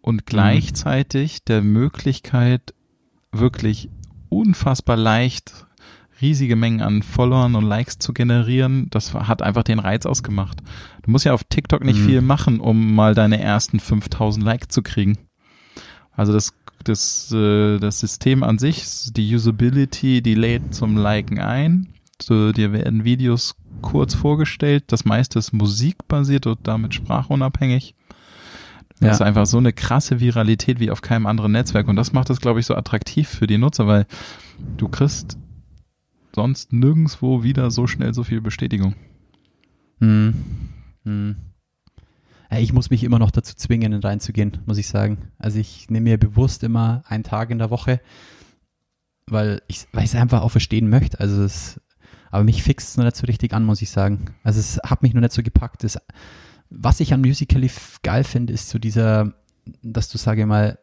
und gleichzeitig der Möglichkeit, wirklich unfassbar leicht riesige Mengen an Followern und Likes zu generieren, das hat einfach den Reiz ausgemacht. Du musst ja auf TikTok nicht Mhm. viel machen, um mal deine ersten 5000 Likes zu kriegen. Also das, das, äh, das System an sich, die Usability, die lädt zum Liken ein. So, dir werden Videos kurz vorgestellt. Das meiste ist musikbasiert und damit sprachunabhängig. Das Ja. ist einfach so eine krasse Viralität wie auf keinem anderen Netzwerk. Und das macht es, glaube ich, so attraktiv für die Nutzer, weil du kriegst sonst nirgendwo wieder so schnell so viel Bestätigung. Hm. Hm. Ich muss mich immer noch dazu zwingen, reinzugehen, muss ich sagen. Also ich nehme mir bewusst immer einen Tag in der Woche, weil ich es einfach auch verstehen möchte. Also es, aber mich fixt es noch nicht so richtig an, muss ich sagen. Also es hat mich noch nicht so gepackt. Das, was ich an Musical.ly geil finde, ist so dieser, dass du, sage mal,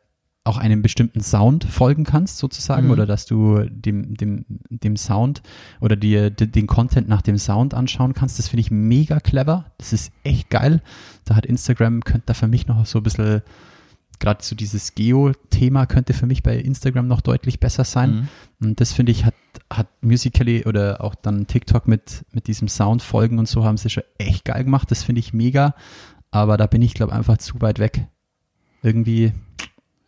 auch einem bestimmten Sound folgen kannst, sozusagen, Mhm. oder dass du dem, dem, dem Sound oder dir den Content nach dem Sound anschauen kannst. Das finde ich mega clever. Das ist echt geil. Da hat Instagram, könnte da für mich noch so ein bisschen, gerade so dieses Geo-Thema könnte für mich bei Instagram noch deutlich besser sein. Mhm. Und das finde ich, hat, hat Musical.ly oder auch dann TikTok mit, mit diesem Sound folgen und so haben sie schon echt geil gemacht. Das finde ich mega. Aber da bin ich, glaube einfach zu weit weg. Irgendwie,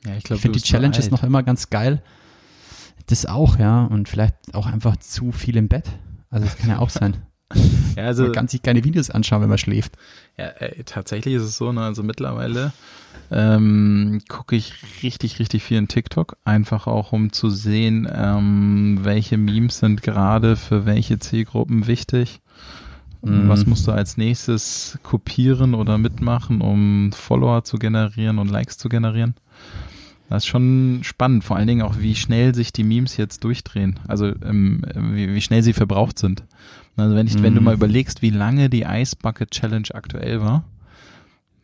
Ja, ich ich finde die Challenge ist noch immer ganz geil. Das auch, ja. Und vielleicht auch einfach zu viel im Bett. Also das kann ja auch sein. ja, also man kann sich keine Videos anschauen, wenn man schläft. Ja, ey, tatsächlich ist es so, ne, also mittlerweile ähm, gucke ich richtig, richtig viel in TikTok, einfach auch um zu sehen, ähm, welche Memes sind gerade für welche Zielgruppen wichtig. Mhm. Was musst du als nächstes kopieren oder mitmachen, um Follower zu generieren und Likes zu generieren? Das ist schon spannend, vor allen Dingen auch, wie schnell sich die Memes jetzt durchdrehen, also ähm, wie, wie schnell sie verbraucht sind. Also wenn, ich, wenn du Mhm. mal überlegst, wie lange die Ice Bucket Challenge aktuell war,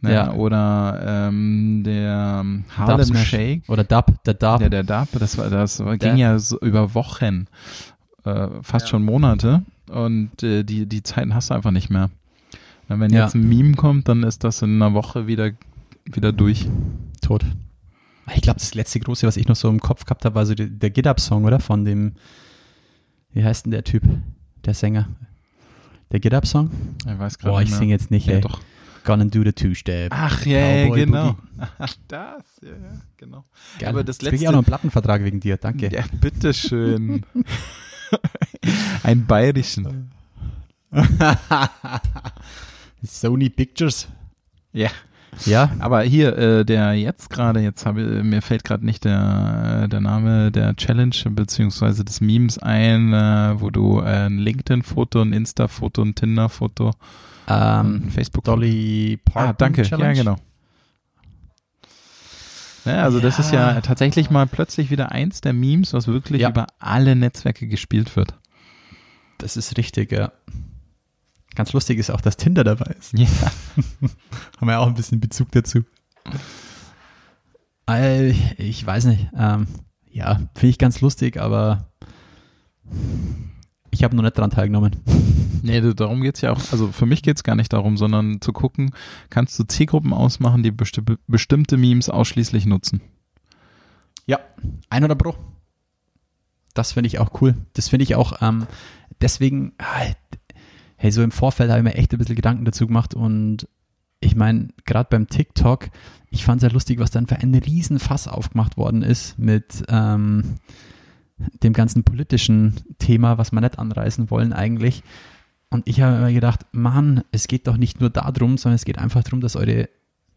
ne, Ja. oder ähm, der Harlem. Shake, Oder Dub, der Dub. der, der Dub, das war, das war, ging Der- ja so über Wochen, äh, fast schon Monate und äh, die, die Zeiten hast du einfach nicht mehr. Na, wenn Ja. jetzt ein Meme kommt, dann ist das in einer Woche wieder, wieder durch. tot. Ich glaube, das letzte große, was ich noch so im Kopf gehabt habe, war so der, der Get Up Song, oder? Von dem, wie heißt denn der Typ? Der Sänger. Der Get Up Song? Ich weiß gerade Boah, ich singe jetzt nicht, ja, ey. doch. Gonna do the two-step. Ach ja, Cowboy genau. Boogie. das, ja, ja, genau. Geil. aber das Jetzt krieg ich letzte- auch noch einen Plattenvertrag wegen dir, danke. Ja, bitteschön. Ein bayerischen. Sony Pictures. Ja. Ja, Aber hier, äh, der jetzt gerade, jetzt habe mir fällt gerade nicht der, der Name der Challenge beziehungsweise des Memes ein, äh, wo du äh, ein LinkedIn-Foto, ein Insta-Foto, ein Tinder-Foto, ein ähm, Facebook. Dolly Parton Ah, danke. Challenge. Ja, genau. Ja, also das ist ja Ja. tatsächlich mal plötzlich wieder eins der Memes, was wirklich Ja. über alle Netzwerke gespielt wird. Das ist richtig, ja. Ganz lustig ist auch, dass Tinder dabei ist. Ja. Haben wir auch ein bisschen Bezug dazu. Äh, Ich weiß nicht. Ähm, ja, finde ich ganz lustig, aber ich habe noch nicht dran teilgenommen. Nee, da- darum geht's ja auch. Also für mich geht's gar nicht darum, sondern zu gucken, kannst du Zielgruppen ausmachen, die besti bestimmte Memes ausschließlich nutzen. Ja, 100 Pro. Das finde ich auch cool. Das finde ich auch, ähm, deswegen, ah, hey, so im Vorfeld habe ich mir echt ein bisschen Gedanken dazu gemacht und ich meine, gerade beim TikTok, ich fand es ja lustig, was dann für ein Riesenfass aufgemacht worden ist mit ähm, dem ganzen politischen Thema, was wir nicht anreißen wollen eigentlich. Und ich habe immer gedacht, Mann, es geht doch nicht nur darum, sondern es geht einfach darum, dass eure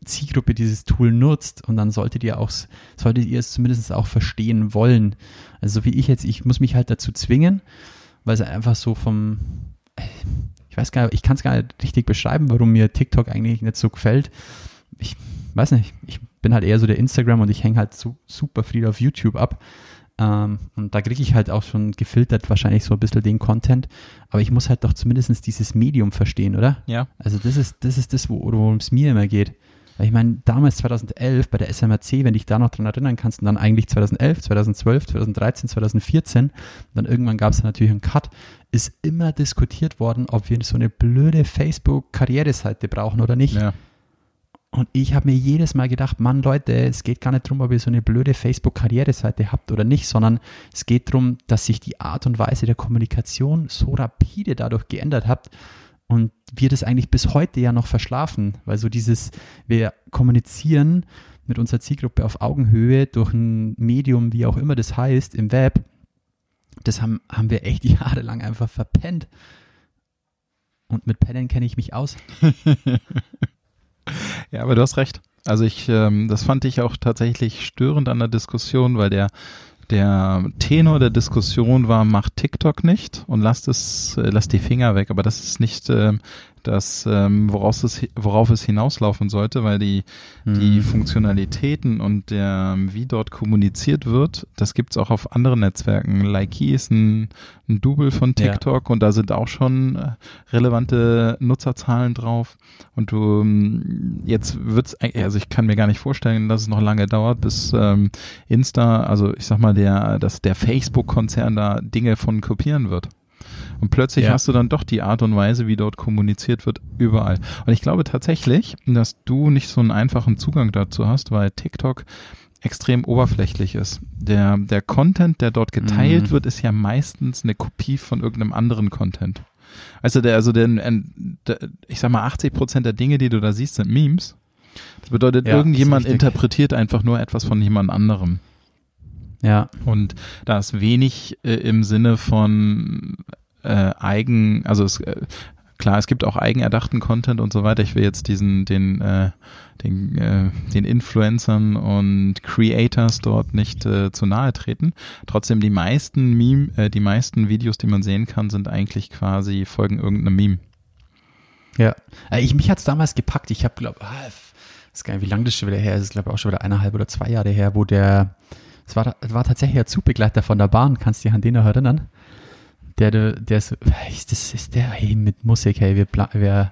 Zielgruppe dieses Tool nutzt und dann solltet ihr auch, solltet ihr es zumindest auch verstehen wollen. Also so wie ich jetzt, ich muss mich halt dazu zwingen, weil es einfach so vom, ich weiß gar nicht, ich kann es gar nicht richtig beschreiben, warum mir TikTok eigentlich nicht so gefällt. Ich weiß nicht, ich bin halt eher so der Instagram und ich hänge halt so super viel auf YouTube ab. Ähm, und da kriege ich halt auch schon gefiltert wahrscheinlich so ein bisschen den Content. Aber ich muss halt doch zumindest dieses Medium verstehen, oder? Ja. Also das ist das, ist das wo- worum es mir immer geht. Weil ich meine, damals 2011 bei der SMRC, wenn dich da noch dran erinnern kannst, und dann eigentlich 2011, 2012, 2013, 2014, dann irgendwann gab es natürlich einen Cut, ist immer diskutiert worden, ob wir so eine blöde Facebook-Karriereseite brauchen oder nicht. Ja. Und ich habe mir jedes Mal gedacht, Mann, Leute, es geht gar nicht darum, ob ihr so eine blöde Facebook-Karriereseite habt oder nicht, sondern es geht darum, dass sich die Art und Weise der Kommunikation so rapide dadurch geändert hat und wir das eigentlich bis heute ja noch verschlafen, weil so dieses, wir kommunizieren mit unserer Zielgruppe auf Augenhöhe durch ein Medium, wie auch immer das heißt, im Web, das haben, haben wir echt jahrelang einfach verpennt. Und mit Pennen kenne ich mich aus. Ja, aber du hast recht. Also ich, ähm, das fand ich auch tatsächlich störend an der Diskussion, weil der der Tenor der Diskussion war, macht TikTok nicht und lasst es, äh, lasst die Finger weg. Aber das ist nicht ähm, das, ähm, woraus es, worauf es hinauslaufen sollte, weil die, die Funktionalitäten und der, wie dort kommuniziert wird, das gibt's auch auf anderen Netzwerken. Likey ist ein, ein Double von Ja. TikTok und da sind auch schon äh, relevante Nutzerzahlen drauf. Und du, ähm, jetzt wird's, eigentlich- also ich kann mir gar nicht vorstellen, dass es noch lange dauert, bis ähm, Insta, also ich sag mal, der, dass der Facebook-Konzern da Dinge von kopieren wird. Und plötzlich Ja. hast du dann doch die Art und Weise, wie dort kommuniziert wird, überall. Und ich glaube tatsächlich, dass du nicht so einen einfachen Zugang dazu hast, weil TikTok extrem oberflächlich ist. Der, der Content, der dort geteilt Mhm. wird, ist ja meistens eine Kopie von irgendeinem anderen Content. Also der, also der, der ich sag mal, 80 Prozent der Dinge, die du da siehst, sind Memes. Das bedeutet, Ja, irgendjemand richtig. interpretiert einfach nur etwas von jemand anderem. Ja, Und da ist wenig äh, im Sinne von äh, eigen, also es, äh, klar, es gibt auch eigenerdachten Content und so weiter. Ich will jetzt diesen, den, äh, den, äh, den Influencern und Creators dort nicht äh, zu nahe treten. Trotzdem die meisten Meme, äh, die meisten Videos, die man sehen kann, sind eigentlich quasi folgen irgendeinem Meme. ja. Äh, Ich, mich hat's damals gepackt. Ich habe, glaube ah, weiß gar nicht, wie lange das schon wieder her ist. ist glaube auch schon wieder eineinhalb oder zwei Jahre her, wo der, es war, es war tatsächlich ein Zugbegleiter von der Bahn. Kannst du dich an den noch erinnern? Der, der, ist das, ist der, hey, mit Musik, hey, wir, wir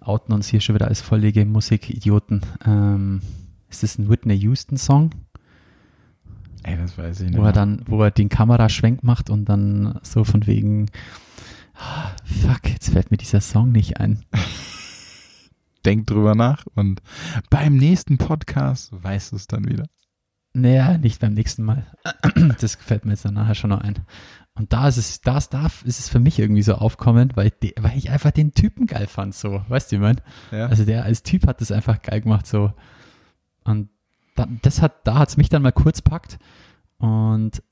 outen uns hier schon wieder als vollige Musikidioten. Ähm, ist das ein Whitney Houston Song? Ey, das weiß ich nicht. wo er dann, wo er den Kameraschwenk macht und dann so von wegen, ah, fuck, jetzt fällt mir dieser Song nicht ein. Denk drüber nach und beim nächsten Podcast weißt du es dann wieder. Naja, nicht beim nächsten Mal. Das fällt mir jetzt dann nachher schon noch ein. Und da ist es, da ist, da ist es für mich irgendwie so aufkommend, weil, de, weil ich einfach den Typen geil fand, so. Weißt du, ich mein? Ja. Also der als Typ hat das einfach geil gemacht, so. Und da, das hat, da hat's mich dann mal kurz packt. Und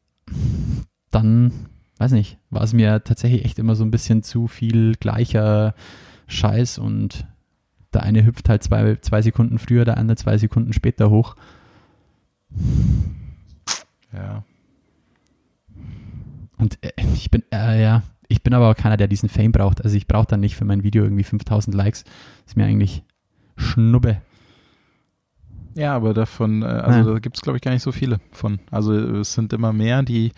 dann, weiß nicht, war es mir tatsächlich echt immer so ein bisschen zu viel gleicher Scheiß und der eine hüpft halt zwei, zwei Sekunden früher, der andere zwei Sekunden später hoch. ja. Und äh, ich bin, äh, ja, ich bin aber auch keiner, der diesen Fame braucht. Also ich brauche dann nicht für mein Video irgendwie 5000 Likes. Ist mir eigentlich Schnuppe. Ja, aber davon, äh, also Ja. da gibt's glaube ich gar nicht so viele von. Also es sind immer mehr, die,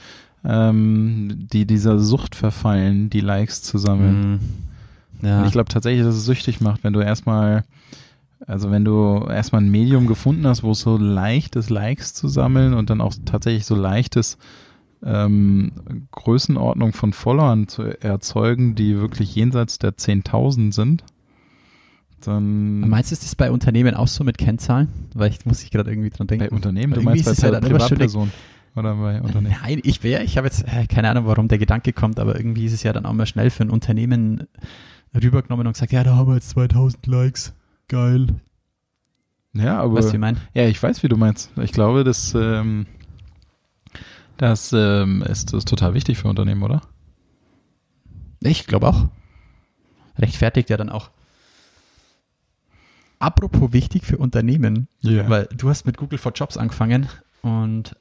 ähm, die dieser Sucht verfallen, die Likes zu sammeln. Mhm. Ja. Und ich glaube tatsächlich, dass es süchtig macht, wenn du erstmal, also wenn du erstmal ein Medium gefunden hast, wo es so leicht ist, Likes zu sammeln und dann auch tatsächlich so leicht ist, ähm, Größenordnung von Followern zu erzeugen, die wirklich jenseits der 10.000 sind, dann Meinst du, ist das bei Unternehmen auch so mit Kennzahlen? Weil ich muss ich gerade irgendwie dran denken. bei Unternehmen, du meinst bei halt schön- Privatpersonen oder bei Unternehmen. Nein, ich wäre, ich habe jetzt äh, keine Ahnung, warum der Gedanke kommt, aber irgendwie ist es ja dann auch mal schnell für ein Unternehmen rübergenommen und gesagt, ja, da haben wir jetzt 2000 Likes. Geil. Ja, aber Weißt du, wie ich meine? Ja, ich weiß, wie du meinst. Ich glaube, das, ähm, das ähm, ist, ist total wichtig für Unternehmen, oder? Ich glaube auch. Rechtfertigt ja dann auch. Apropos wichtig für Unternehmen, Ja. weil du hast mit Google for Jobs angefangen und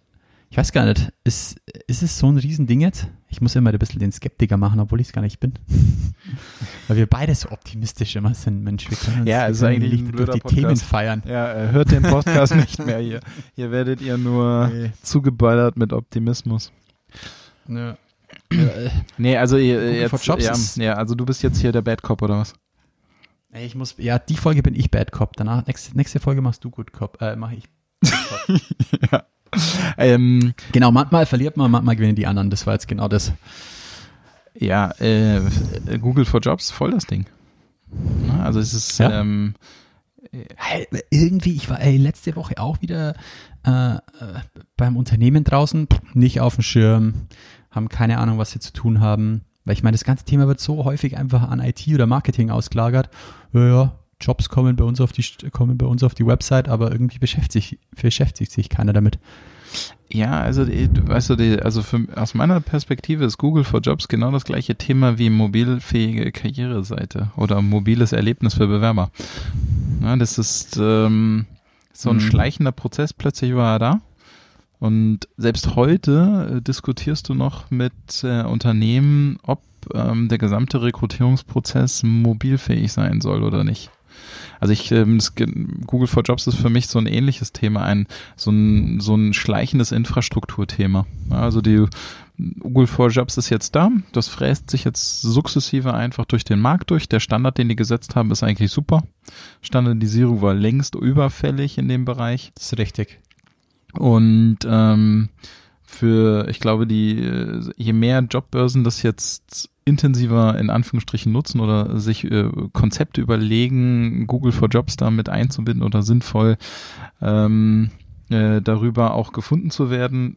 ich weiß gar nicht, ist, ist es so ein Riesending jetzt? Ich muss immer ein bisschen den Skeptiker machen, obwohl ich es gar nicht bin. weil wir beide so optimistisch immer sind, Mensch. Wir können uns Ja, können eigentlich durch die Podcast. Themen feiern. Ja, äh, hört den Podcast nicht mehr hier. Hier werdet ihr nur Nee. zugeballert mit Optimismus. Ja. Äh, Nee, also ihr, Google jetzt, ja, ja, also du bist jetzt hier der Bad Cop oder was? Ey, ich muss, ja, die Folge bin ich Bad Cop. Danach, nächste, nächste Folge machst du Good Cop. Äh, mach ich. ja. Ähm, Genau, manchmal verliert man, manchmal gewinnen die anderen. Das war jetzt genau das. ja, äh, Google for Jobs, voll das Ding. Na, Also es ist, Ja. ähm, Hey, irgendwie, ich war ey, letzte Woche auch wieder äh, äh, beim Unternehmen draußen, nicht auf dem Schirm, haben keine Ahnung, was sie zu tun haben. Weil ich meine, das ganze Thema wird so häufig einfach an IT oder Marketing ausgelagert. Ja, ja, Jobs kommen bei uns auf die kommen bei uns auf die Website, aber irgendwie beschäftigt sich, beschäftigt sich keiner damit. Ja, also du- weißt du, also für, aus meiner Perspektive ist Google for Jobs genau das gleiche Thema wie mobilfähige Karriereseite oder mobiles Erlebnis für Bewerber. Ja, das ist ähm, so ein Mhm. schleichender Prozess, plötzlich war er da. Und selbst heute äh, diskutierst du noch mit äh, Unternehmen, ob ähm, der gesamte Rekrutierungsprozess mobilfähig sein soll oder nicht. Also ich, ähm, das, Google for Jobs ist für mich so ein ähnliches Thema, ein so ein so ein schleichendes Infrastrukturthema. Also die Google for Jobs ist jetzt da, das fräst sich jetzt sukzessive einfach durch den Markt durch. Der Standard, den die gesetzt haben, ist eigentlich super. Standardisierung war längst überfällig in dem Bereich. Das ist richtig. Und ähm, für, ich glaube, die, je mehr Jobbörsen das jetzt intensiver in Anführungsstrichen nutzen oder sich äh, Konzepte überlegen, Google for Jobs da mit einzubinden oder sinnvoll ähm, äh, darüber auch gefunden zu werden.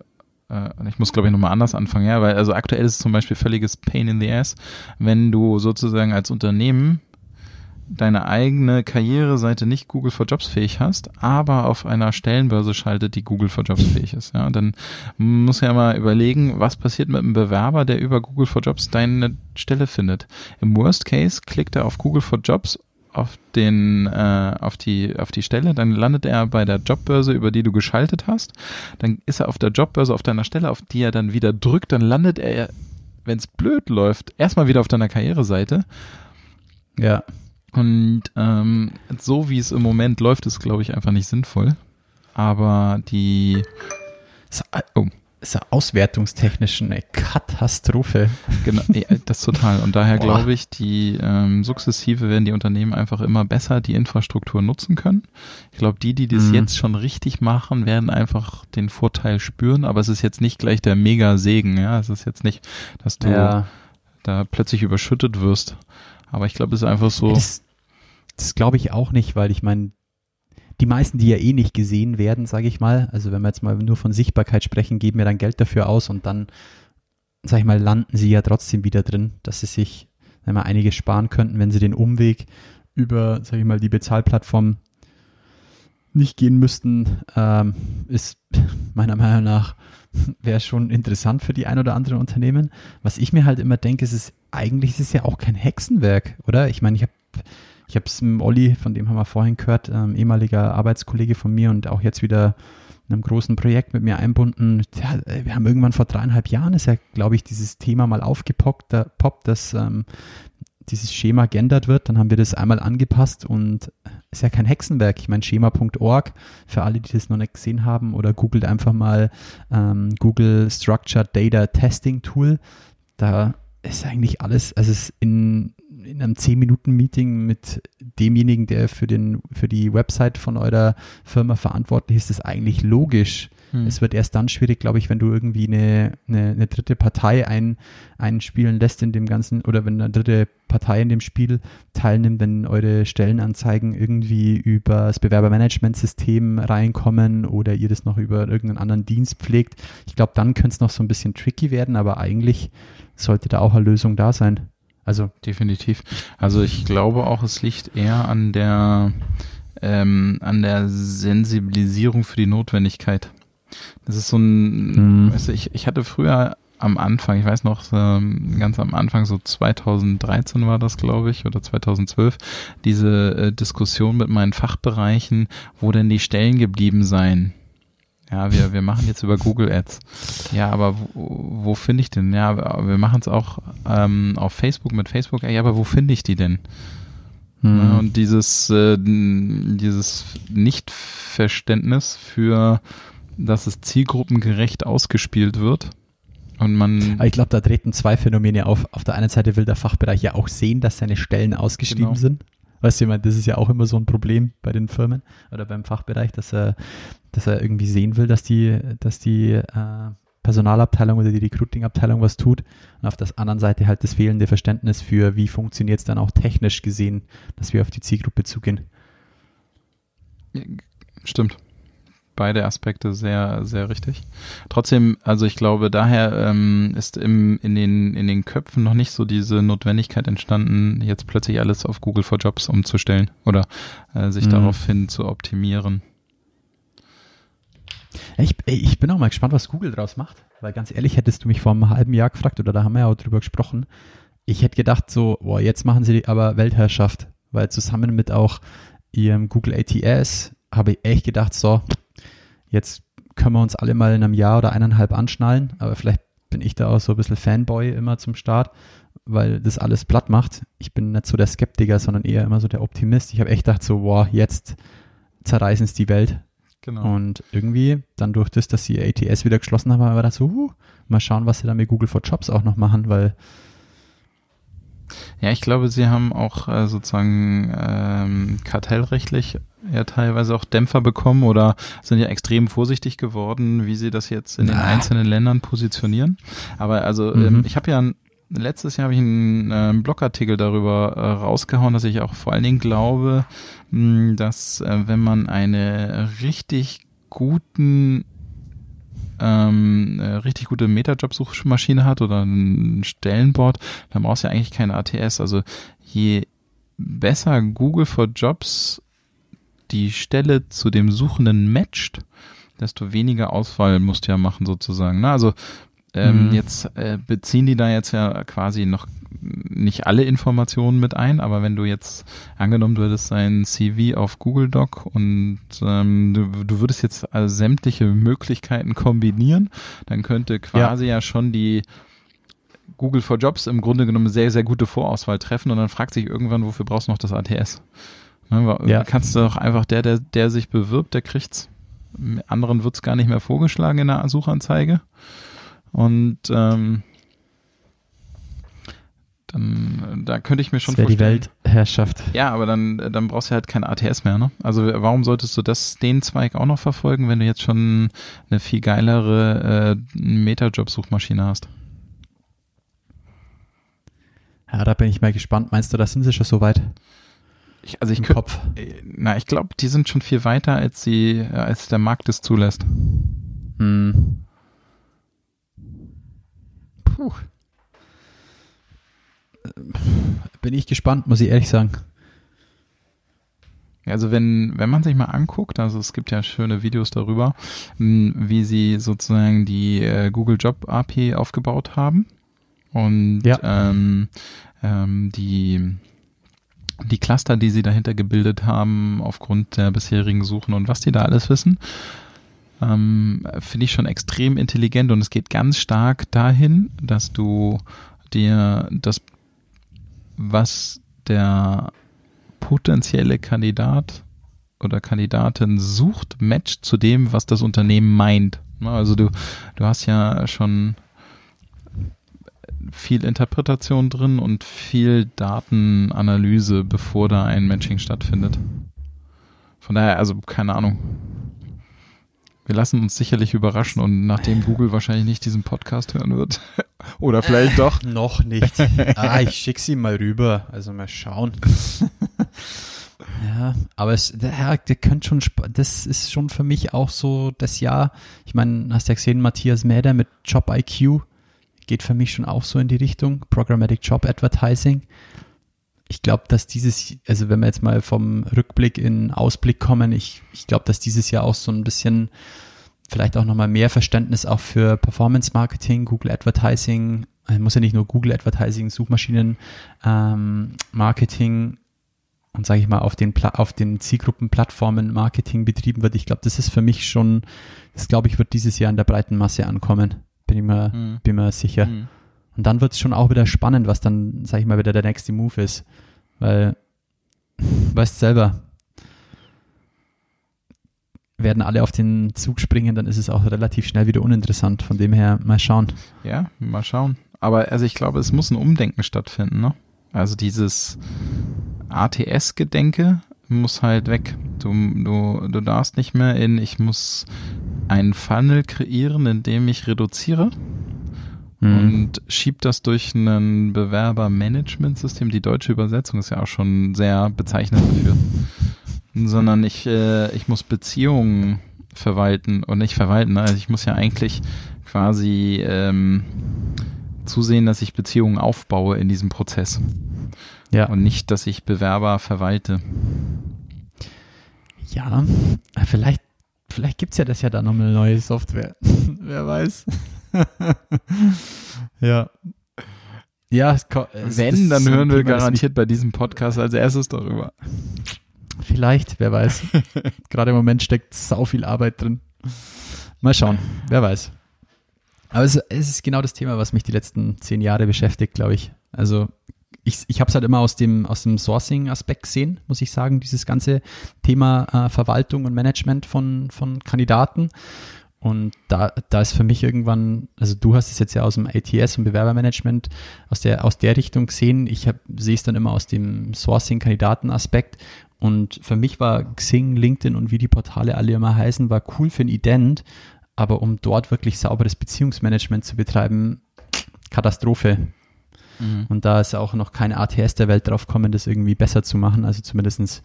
Äh, ich muss, glaube ich, nochmal anders anfangen, ja, weil also aktuell ist es zum Beispiel völliges Pain in the Ass, wenn du sozusagen als Unternehmen deine eigene Karriereseite nicht Google for Jobs fähig hast, aber auf einer Stellenbörse schaltet, die Google for Jobs fähig ist. Ja, dann muss ja mal überlegen, was passiert mit einem Bewerber, der über Google for Jobs deine Stelle findet. Im Worst Case klickt er auf Google for Jobs auf den äh, auf die auf die Stelle, dann landet er bei der Jobbörse, über die du geschaltet hast. Dann ist er auf der Jobbörse auf deiner Stelle, auf die er dann wieder drückt, dann landet er, wenn es blöd läuft, erstmal wieder auf deiner Karriereseite. Ja. Und ähm, so wie es im Moment läuft, ist, glaube ich, einfach nicht sinnvoll. Aber die oh. ist ja auswertungstechnisch eine Katastrophe. Genau, ja, das total. Und daher glaube ich, die ähm, sukzessive werden die Unternehmen einfach immer besser die Infrastruktur nutzen können. Ich glaube, die, die das mhm. jetzt schon richtig machen, werden einfach den Vorteil spüren. Aber es ist jetzt nicht gleich der Mega-Segen. Ja, es ist jetzt nicht, dass du ja. da plötzlich überschüttet wirst. Aber ich glaube, es ist einfach so. Das, das glaube ich auch nicht, weil ich meine, die meisten, die ja eh nicht gesehen werden, sage ich mal, also wenn wir jetzt mal nur von Sichtbarkeit sprechen, geben ja dann Geld dafür aus und dann, sage ich mal, landen sie ja trotzdem wieder drin, dass sie sich einmal einiges sparen könnten, wenn sie den Umweg über, sage ich mal, die Bezahlplattform nicht gehen müssten, ähm, ist meiner Meinung nach wäre schon interessant für die ein oder anderen Unternehmen. Was ich mir halt immer denke, ist es eigentlich ist es ja auch kein Hexenwerk, oder? Ich meine, ich habe ich habe es Olli, von dem haben wir vorhin gehört, ähm, ehemaliger Arbeitskollege von mir und auch jetzt wieder in einem großen Projekt mit mir einbunden. Ja, wir haben irgendwann vor dreieinhalb Jahren ist ja, glaube ich, dieses Thema mal aufgepoppt, da, poppt, dass ähm, dieses Schema geändert wird. Dann haben wir das einmal angepasst und ist ja kein Hexenwerk. Ich meine, schema.org für alle, die das noch nicht gesehen haben oder googelt einfach mal ähm, Google Structured Data Testing Tool. Da ist eigentlich alles, also es ist in, in einem 10-Minuten-Meeting mit demjenigen, der für, den, für die Website von eurer Firma verantwortlich ist, ist eigentlich logisch. Hm. Es wird erst dann schwierig, glaube ich, wenn du irgendwie eine, eine, eine dritte Partei ein, einspielen lässt in dem Ganzen oder wenn eine dritte Partei in dem Spiel teilnimmt, wenn eure Stellenanzeigen irgendwie über das Bewerbermanagementsystem reinkommen oder ihr das noch über irgendeinen anderen Dienst pflegt. Ich glaube, dann könnte es noch so ein bisschen tricky werden, aber eigentlich sollte da auch eine Lösung da sein. Also definitiv. Also ich glaube auch, es liegt eher an der ähm, an der Sensibilisierung für die Notwendigkeit. Das ist so ein, mhm. weißt du, ich, ich hatte früher am Anfang, ich weiß noch, ähm, ganz am Anfang, so 2013 war das, glaube ich, oder 2012, diese äh, Diskussion mit meinen Fachbereichen, wo denn die Stellen geblieben seien. Ja, wir, wir machen jetzt über Google Ads. Ja, aber wo, wo finde ich denn? Ja, wir machen es auch ähm, auf Facebook mit Facebook. Ja, aber wo finde ich die denn? Hm. Und dieses, äh, dieses Nichtverständnis für, dass es zielgruppengerecht ausgespielt wird. Und man. ich glaube, da treten zwei Phänomene auf. Auf der einen Seite will der Fachbereich ja auch sehen, dass seine Stellen ausgeschrieben genau. sind. Weißt du, ich meine, das ist ja auch immer so ein Problem bei den Firmen oder beim Fachbereich, dass er, dass er irgendwie sehen will, dass die, dass die äh, Personalabteilung oder die Recruiting-Abteilung was tut und auf der anderen Seite halt das fehlende Verständnis für, wie funktioniert es dann auch technisch gesehen, dass wir auf die Zielgruppe zugehen. Stimmt beide Aspekte sehr, sehr richtig. Trotzdem, also ich glaube, daher ähm, ist im, in, den, in den Köpfen noch nicht so diese Notwendigkeit entstanden, jetzt plötzlich alles auf Google for Jobs umzustellen oder äh, sich mhm. daraufhin zu optimieren. Ich, ich bin auch mal gespannt, was Google draus macht, weil ganz ehrlich, hättest du mich vor einem halben Jahr gefragt, oder da haben wir ja auch drüber gesprochen, ich hätte gedacht so, boah, jetzt machen sie aber Weltherrschaft, weil zusammen mit auch ihrem Google ATS habe ich echt gedacht, so, Jetzt können wir uns alle mal in einem Jahr oder eineinhalb anschnallen, aber vielleicht bin ich da auch so ein bisschen Fanboy immer zum Start weil das alles platt macht. Ich bin nicht so der Skeptiker, sondern eher immer so der Optimist. Ich habe echt gedacht so, wow, jetzt zerreißen es die Welt. Genau. Und irgendwie, dann durch das, dass sie ATS wieder geschlossen haben, war das so, huh, mal schauen, was sie da mit Google for Jobs auch noch machen, weil Ja, ich glaube, sie haben auch äh, sozusagen ähm, kartellrechtlich ja teilweise auch Dämpfer bekommen oder sind ja extrem vorsichtig geworden, wie sie das jetzt in den einzelnen Ländern positionieren. Aber also Mhm. ähm, ich habe ja ein, letztes Jahr habe ich einen äh, Blogartikel darüber äh, rausgehauen, dass ich auch vor allen Dingen glaube, mh, dass äh, wenn man eine richtig guten ähm, eine richtig gute Meta-Job-Suchmaschine hat oder ein Stellenboard, dann brauchst du ja eigentlich keine ATS. Also je besser Google for Jobs die Stelle zu dem Suchenden matcht, desto weniger Auswahl musst du ja machen sozusagen. Ne? Also ähm, Mhm. jetzt äh, beziehen die da jetzt ja quasi noch nicht alle Informationen mit ein, aber wenn du jetzt angenommen, du hättest ein CV auf Google Doc und ähm, du, du würdest jetzt also sämtliche Möglichkeiten kombinieren, dann könnte quasi ja, schon die Google for Jobs im Grunde genommen sehr, sehr gute Vorauswahl treffen und dann fragt sich irgendwann, wofür brauchst du noch das ATS? Ne, Ja. Kannst du doch einfach der, der, der sich bewirbt, der kriegt's. Anderen wird's gar nicht mehr vorgeschlagen in der Suchanzeige. Und ähm, dann, da könnte ich mir schon das wäre die vorstellen. Weltherrschaft. Ja, aber dann, dann brauchst du halt kein ATS mehr, ne? Also warum solltest du das, den Zweig auch noch verfolgen, wenn du jetzt schon eine viel geilere äh, Meta-Job-Suchmaschine hast? Ja, da bin ich mal gespannt. Meinst du, da sind sie schon so weit Ich, also ich im könnte, Kopf? na, ich glaube, die sind schon viel weiter, als sie, als der Markt es zulässt. Hm. Puh. Bin ich gespannt, muss ich ehrlich sagen. Also wenn, wenn man sich mal anguckt, also es gibt ja schöne Videos darüber, mh, wie sie sozusagen die äh, Google Job API aufgebaut haben und Ja. ähm, ähm, die die Cluster, die sie dahinter gebildet haben, aufgrund der bisherigen Suchen und was die da alles wissen, ähm, finde ich schon extrem intelligent und es geht ganz stark dahin, dass du dir das, was der potenzielle Kandidat oder Kandidatin sucht, matcht zu dem, was das Unternehmen meint. Also du, du hast ja schon viel Interpretation drin und viel Datenanalyse, bevor da ein Matching stattfindet. Von daher, also keine Ahnung. Wir lassen uns sicherlich überraschen und nachdem Google wahrscheinlich nicht diesen Podcast hören wird. Oder vielleicht doch. Noch nicht. ah, ich schick sie mal rüber. Also mal schauen. ja, aber es, der, ja, der könnte schon, das ist schon für mich auch so das Jahr. Ich meine, hast ja gesehen, Matthias Mäder mit Job IQ geht für mich schon auch so in die Richtung. Programmatic Job Advertising. Ich glaube, dass dieses, also wenn wir jetzt mal vom Rückblick in Ausblick kommen, ich, ich glaube, dass dieses Jahr auch so ein bisschen vielleicht auch nochmal mehr Verständnis auch für Performance Marketing, Google Advertising, äh, muss ja nicht nur Google Advertising, Suchmaschinen ähm, Marketing und sage ich mal auf den auf den Zielgruppenplattformen Marketing betrieben wird. Ich glaube, das ist für mich schon, das glaube ich wird dieses Jahr in der breiten Masse ankommen. Bin ich mir, Hm. bin mir sicher. Hm. Und dann wird es schon auch wieder spannend, was dann, sag ich mal, wieder der nächste Move ist. Weil, weißt selber, werden alle auf den Zug springen, dann ist es auch relativ schnell wieder uninteressant. Von dem her, mal schauen. Ja, mal schauen. Aber also ich glaube, es muss ein Umdenken stattfinden, ne? Also dieses ATS-Gedenke muss halt weg. Du, du, du darfst nicht mehr in, ich muss einen Funnel kreieren, in dem ich reduziere Mhm. und schieb das durch ein Bewerbermanagementsystem. Die deutsche Übersetzung ist ja auch schon sehr bezeichnend dafür. Sondern ich, äh, ich muss Beziehungen verwalten und nicht verwalten. Also ich muss ja eigentlich quasi ähm, zusehen, dass ich Beziehungen aufbaue in diesem Prozess Ja. und nicht, dass ich Bewerber verwalte. Ja, vielleicht, vielleicht gibt's ja das ja dann noch eine neue Software. Wer weiß. ja. Ja, es es- Wenn, ist dann hören wir garantiert bei diesem Podcast als erstes darüber. Vielleicht, wer weiß. Gerade im Moment steckt sau viel Arbeit drin. Mal schauen, wer weiß. Aber es, es ist genau das Thema, was mich die letzten zehn Jahre beschäftigt, glaube ich. Also ich, ich habe es halt immer aus dem, aus dem Sourcing-Aspekt gesehen, muss ich sagen, dieses ganze Thema äh, Verwaltung und Management von, von Kandidaten. Und da, da ist für mich irgendwann, also du hast es jetzt ja aus dem ATS und Bewerbermanagement aus der, aus der Richtung gesehen. Ich sehe es dann immer aus dem Sourcing-Kandidaten-Aspekt. Und für mich war Xing, LinkedIn und wie die Portale alle immer heißen, war cool für ein Ident. Aber um dort wirklich sauberes Beziehungsmanagement zu betreiben, Katastrophe. Mhm. Und da ist auch noch keine ATS der Welt drauf kommen, das irgendwie besser zu machen. Also zumindestens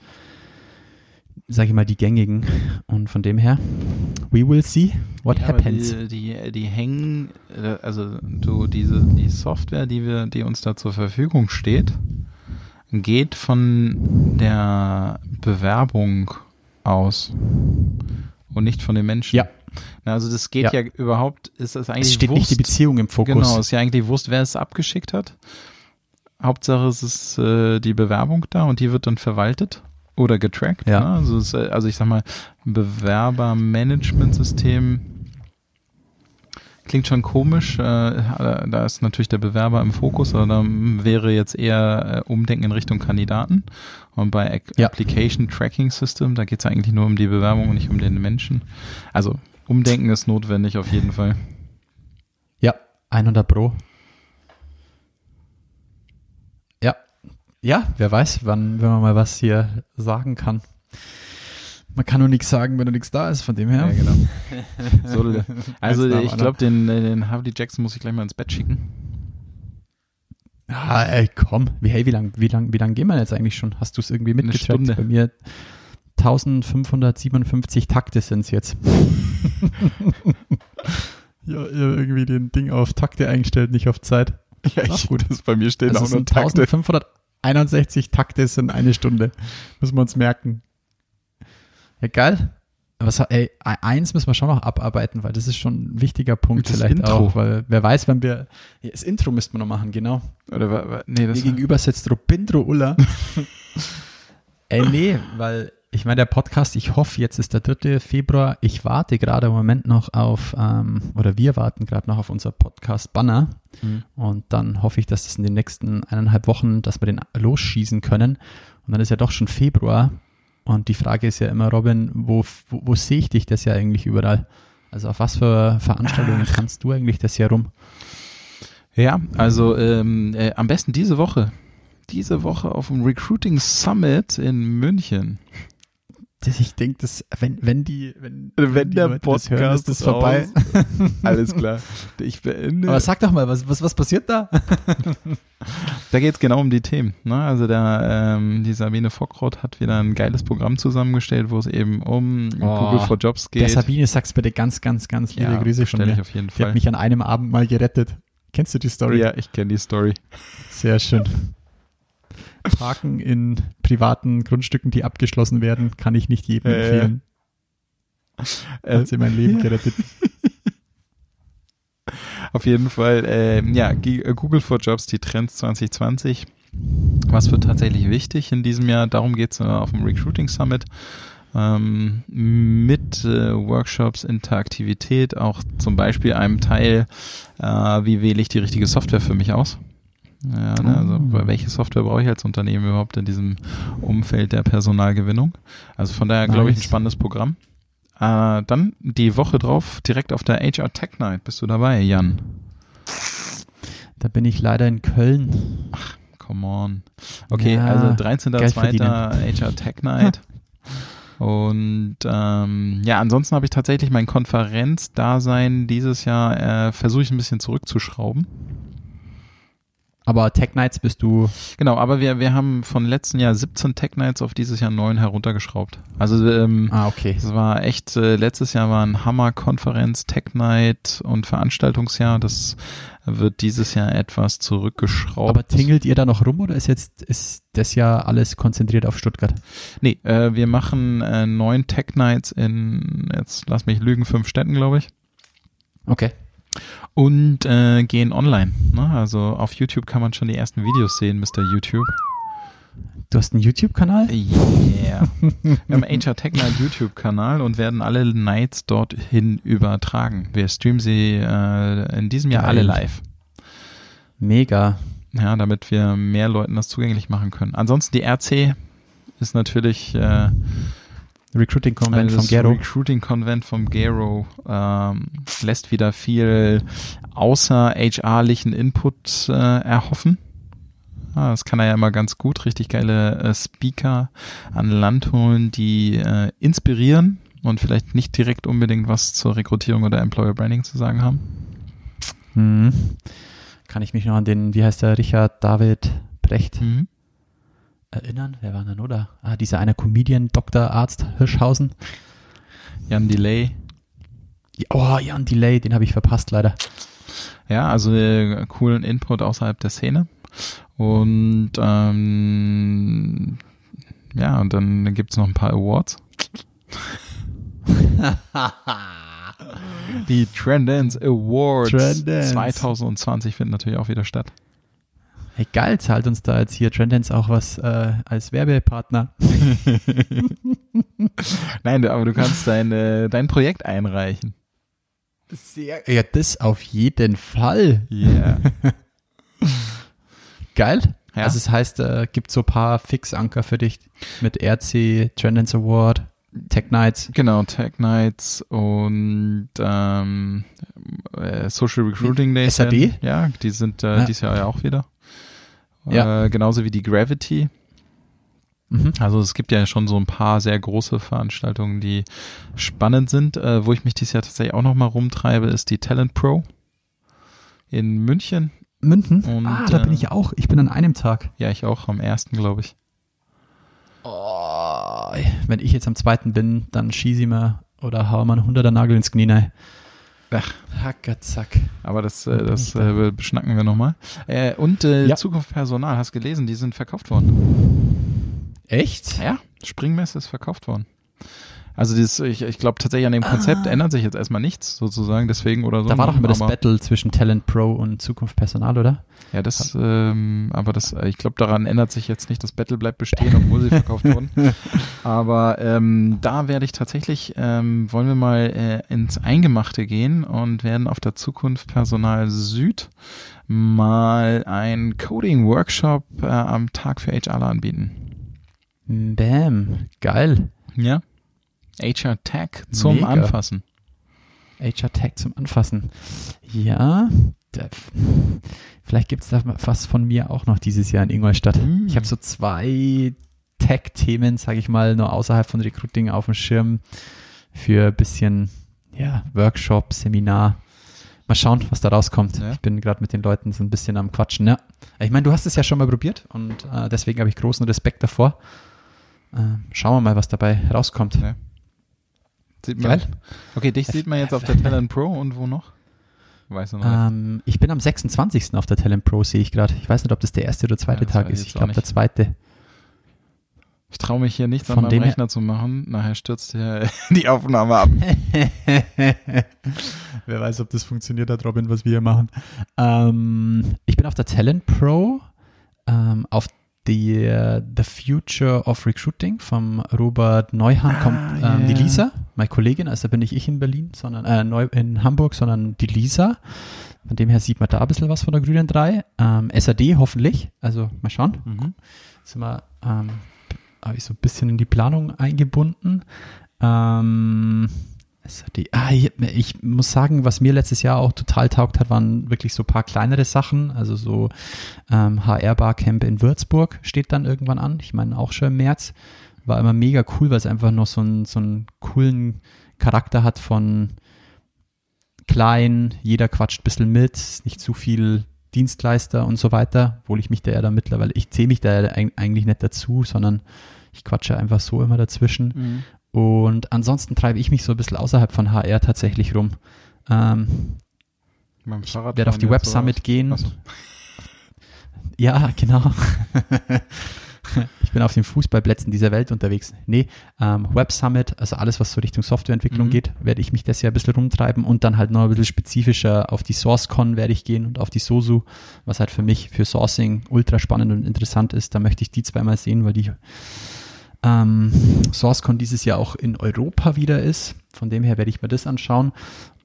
sage ich mal, die gängigen. Und von dem her, we will see what Ja, happens. Die, die, die hängen, äh, also du, diese, die Software, die wir, die uns da zur Verfügung steht, geht von der Bewerbung aus und nicht von den Menschen. Ja. Also das geht ja, Ja. überhaupt, ist das eigentlich es steht nicht die Wurst. Beziehung im Fokus. Genau, ist ja eigentlich Wurst, wer es abgeschickt hat. Hauptsache es ist äh, die Bewerbung da und die wird dann verwaltet oder getrackt. Ja. Ne? Also, es, äh, also ich sag mal, Bewerbermanagementsystem klingt schon komisch. Äh, da ist natürlich der Bewerber im Fokus, aber da wäre jetzt eher äh, Umdenken in Richtung Kandidaten. Und bei Ac- Ja. Application Tracking System, da geht es eigentlich nur um die Bewerbung und nicht um den Menschen. Also Umdenken ist notwendig auf jeden Fall. Ja, 100 Pro. Ja. Ja, wer weiß, wann, wenn man mal was hier sagen kann. Man kann nur nichts sagen, wenn nur nichts da ist, von dem her. Ja, genau. So, also ich glaube, den, den Harvey Jackson muss ich gleich mal ins Bett schicken. Ja, ey, komm. Wie, hey, wie lang, wie lang, wie lang gehen wir jetzt eigentlich schon? Hast du es irgendwie mitgetrackt? Stunde. Bei mir 1557 Takte sind es jetzt. ja, irgendwie den Ding auf Takte eingestellt, nicht auf Zeit. Ja, Ach, gut. Das bei mir stehen Also auch nur Takte. 1561 Takte sind eine Stunde. Müssen wir uns merken. Ja, geil. Was, ey, eins müssen wir schon noch abarbeiten, weil das ist schon ein wichtiger Punkt Das vielleicht Intro. auch, weil wer weiß, wenn wir, ja, das Intro müssten wir noch machen, genau. Oder nee, das Mir gegenüber sitzt Robindro Ulla. ey, nee, weil ich meine, der Podcast, ich hoffe, jetzt ist der 3. Februar. Ich warte gerade im Moment noch auf, ähm, oder wir warten gerade noch auf unser Podcast-Banner. Mhm. Und dann hoffe ich, dass das in den nächsten eineinhalb Wochen, dass wir den losschießen können. Und dann ist ja doch schon Februar. Und die Frage ist ja immer, Robin, wo, wo, wo sehe ich dich das ja eigentlich überall? Also auf was für Veranstaltungen kannst du eigentlich das hier rum? Ja, also ähm, äh, am besten diese Woche. Diese Woche auf dem Recruiting Summit in München. Ich denke, dass wenn, wenn die, wenn, Wenn die der Leute das hören, Podcast ist das vorbei. Alles klar. Ich beende. Aber sag doch mal, was, was, was passiert da? Da geht es genau um die Themen. Ne? Also der, ähm, die Sabine Fockrott hat wieder ein geiles Programm zusammengestellt, wo es eben um Oh, Google for Jobs geht. Der Sabine, sag's bitte ganz, ganz, ganz liebe ja, Grüße von stelle ich mir. auf jeden Die Fall. hat mich an einem Abend mal gerettet. Kennst du die Story? ja, ich kenne die Story. Sehr schön. Parken in privaten Grundstücken, die abgeschlossen werden, kann ich nicht jedem Äh, empfehlen. Äh, Hat sie mein Leben gerettet. Auf jeden Fall, äh, ja, Google for Jobs, die Trends 2020. Was wird tatsächlich wichtig in diesem Jahr? Darum geht es äh, auf dem Recruiting Summit. Ähm, mit äh, Workshops, Interaktivität, auch zum Beispiel einem Teil, äh, wie wähle ich die richtige Software für mich aus? Ja, ne, also Oh. welche Software brauche ich als Unternehmen überhaupt in diesem Umfeld der Personalgewinnung? Also von daher glaube ich ein Nice. spannendes Programm. Äh, dann die Woche drauf, direkt auf der HR Tech Night. Bist du dabei, Jan? Da bin ich leider in Köln. Come on. Okay, Ja, also Geld 13.02. verdienen. HR Tech Night. Und ähm, ja, ansonsten habe ich tatsächlich mein Konferenzdasein dieses Jahr äh, versuche ich ein bisschen zurückzuschrauben. Aber Tech Nights bist du. Genau, aber wir, wir haben von letzten Jahr 17 Tech Nights auf dieses Jahr 9 heruntergeschraubt. Also ähm, Ah, okay. es war echt, äh, letztes Jahr war ein Hammer-Konferenz, Tech Night und Veranstaltungsjahr. Das wird dieses Jahr etwas zurückgeschraubt. Aber tingelt ihr da noch rum oder ist jetzt ist das ja alles konzentriert auf Stuttgart? Nee, äh, wir machen äh, neun Tech Nights in, jetzt lass mich lügen, fünf Städten, glaube ich. Okay. Und äh, gehen online. Ne? Also auf YouTube kann man schon die ersten Videos sehen, Mr. YouTube. Du hast einen YouTube-Kanal? Yeah. wir haben HR Tech Night YouTube-Kanal und werden alle Nights dorthin übertragen. Wir streamen sie äh, in diesem Jahr Geil. alle live. Mega. ja, damit wir mehr Leuten das zugänglich machen können. Ansonsten die RC ist natürlich äh, Recruiting Convent das vom Gero. Recruiting Convent vom Gero ähm, lässt wieder viel außer HR-lichen Input äh, erhoffen. Ah, das kann er ja immer ganz gut, richtig geile äh, Speaker an Land holen, die äh, inspirieren und vielleicht nicht direkt unbedingt was zur Rekrutierung oder Employer Branding zu sagen haben. Mhm. Kann ich mich noch an den, wie heißt der, Richard David Brecht Mhm. Erinnern? Wer war denn oder? Ah, dieser eine Comedian, Dr. Arzt Hirschhausen. Jan Delay. Ja, Oh, Jan Delay, den habe ich verpasst leider. Ja, also äh, coolen Input außerhalb der Szene. Und ähm, ja, und dann gibt's noch ein paar Awards. Die Trendance Awards Trendance. 2020 finden natürlich auch wieder statt. Geil, zahlt uns da jetzt hier Trendance auch was äh, als Werbepartner. Nein, aber du kannst dein, äh, dein Projekt einreichen. Sehr. Ja, das auf jeden Fall. Yeah. Geil. Ja. Also es heißt, äh, gibt so ein paar Fixanker für dich mit RC, Trendance Award, Tech Nights. Genau, Tech Nights und ähm, äh, Social Recruiting Days. SAD? Ja, die sind äh, Ja. dieses Jahr ja auch wieder. Ja. Äh, genauso wie die Gravity. Mhm. Also es gibt ja schon so ein paar sehr große Veranstaltungen, die spannend sind. Äh, wo ich mich dieses Jahr tatsächlich auch noch mal rumtreibe, ist die Talent Pro in München. München. Und, ah, da bin äh, ich auch. Ich bin an einem Tag. Ja, ich auch am ersten, glaube ich. Oh, wenn ich jetzt am zweiten bin, dann schieße ich mir oder hau mir einen hunderter Nagel ins Knie rein. Ach. Hackerzack. Aber das, äh, das äh, beschnacken wir nochmal. Äh, und äh, Ja. Zukunft Personal, hast gelesen, die sind verkauft worden. Echt? Ja, Springmesse ist verkauft worden. Also dieses, ich, ich glaube tatsächlich an dem Konzept ändert sich jetzt erstmal nichts sozusagen, deswegen oder so. Da war doch immer das Battle zwischen Talent Pro und Zukunft Personal, oder? Ja, das, ähm, aber das, äh, ich glaube daran ändert sich jetzt nicht. Das Battle bleibt bestehen, obwohl sie verkauft wurden. Aber ähm, da werde ich tatsächlich, ähm, wollen wir mal äh, ins Eingemachte gehen und werden auf der Zukunft Personal Süd mal ein Coding-Workshop äh, am Tag für HR anbieten. Bam. Geil. Ja. HR Tech zum Mega. Anfassen. HR Tech zum Anfassen. Ja, vielleicht gibt es da was von mir auch noch dieses Jahr in Ingolstadt. Mm. Ich habe so zwei Tech-Themen, sage ich mal, nur außerhalb von Recruiting auf dem Schirm für ein bisschen ja, Workshop, Seminar. Mal schauen, was da rauskommt. Ja. Ich bin gerade mit den Leuten so ein bisschen am Quatschen. Ja. Ich meine, du hast es ja schon mal probiert und äh, deswegen habe ich großen Respekt davor. Äh, schauen wir mal, was dabei rauskommt. Ja. Sieht man, Geil. Okay, dich sieht man jetzt auf der Talent Pro und wo noch? Weißt du noch? Ähm, ich bin am 26. auf der Talent Pro, sehe ich gerade. Ich weiß nicht, ob das der erste oder zweite Ja, Tag ist. ich glaube, der zweite. Ich traue mich hier nichts an Von meinem dem her- Rechner zu machen. Nachher stürzt hier die Aufnahme ab. Wer weiß, ob das funktioniert hat, Robin, was wir hier machen. Ähm, ich bin auf der Talent Pro, ähm, auf die äh, The Future of Recruiting vom Robert Neuhan kommt ja, ähm, die ja. Lisa, meine Kollegin, also bin nicht ich in Berlin, sondern äh, neu in Hamburg, sondern die Lisa. Von dem her sieht man da ein bisschen was von der Grünen 3. Ähm, SAD hoffentlich, also mal schauen. Mhm. sind wir, ähm, habe ich so ein bisschen in die Planung eingebunden. Ähm, die, ah, ich, ich muss sagen, was mir letztes Jahr auch total taugt hat, waren wirklich so ein paar kleinere Sachen. Also so ähm, HR Barcamp in Würzburg steht dann irgendwann an. Ich meine auch schon im März. War immer mega cool, weil es einfach noch so einen, so einen coolen Charakter hat von klein, jeder quatscht ein bisschen mit, nicht zu viel Dienstleister und so weiter, obwohl ich mich da ja da mittlerweile, ich zähle mich da ja eig- eigentlich nicht dazu, sondern ich quatsche einfach so immer dazwischen. Mhm. Und ansonsten treibe ich mich so ein bisschen außerhalb von HR tatsächlich rum. Ähm, ich werde auf die Web Summit gehen. So. Ja, genau. ich bin auf den Fußballplätzen dieser Welt unterwegs. Nee, ähm, Web Summit, also alles, was so Richtung Softwareentwicklung Mhm. geht, werde ich mich das Jahr ein bisschen rumtreiben und dann halt noch ein bisschen spezifischer auf die SourceCon werde ich gehen und auf die SOSU, was halt für mich für Sourcing ultra spannend und interessant ist. Da möchte ich die zweimal sehen, weil die ähm, SourceCon dieses Jahr auch in Europa wieder ist. Von dem her werde ich mir das anschauen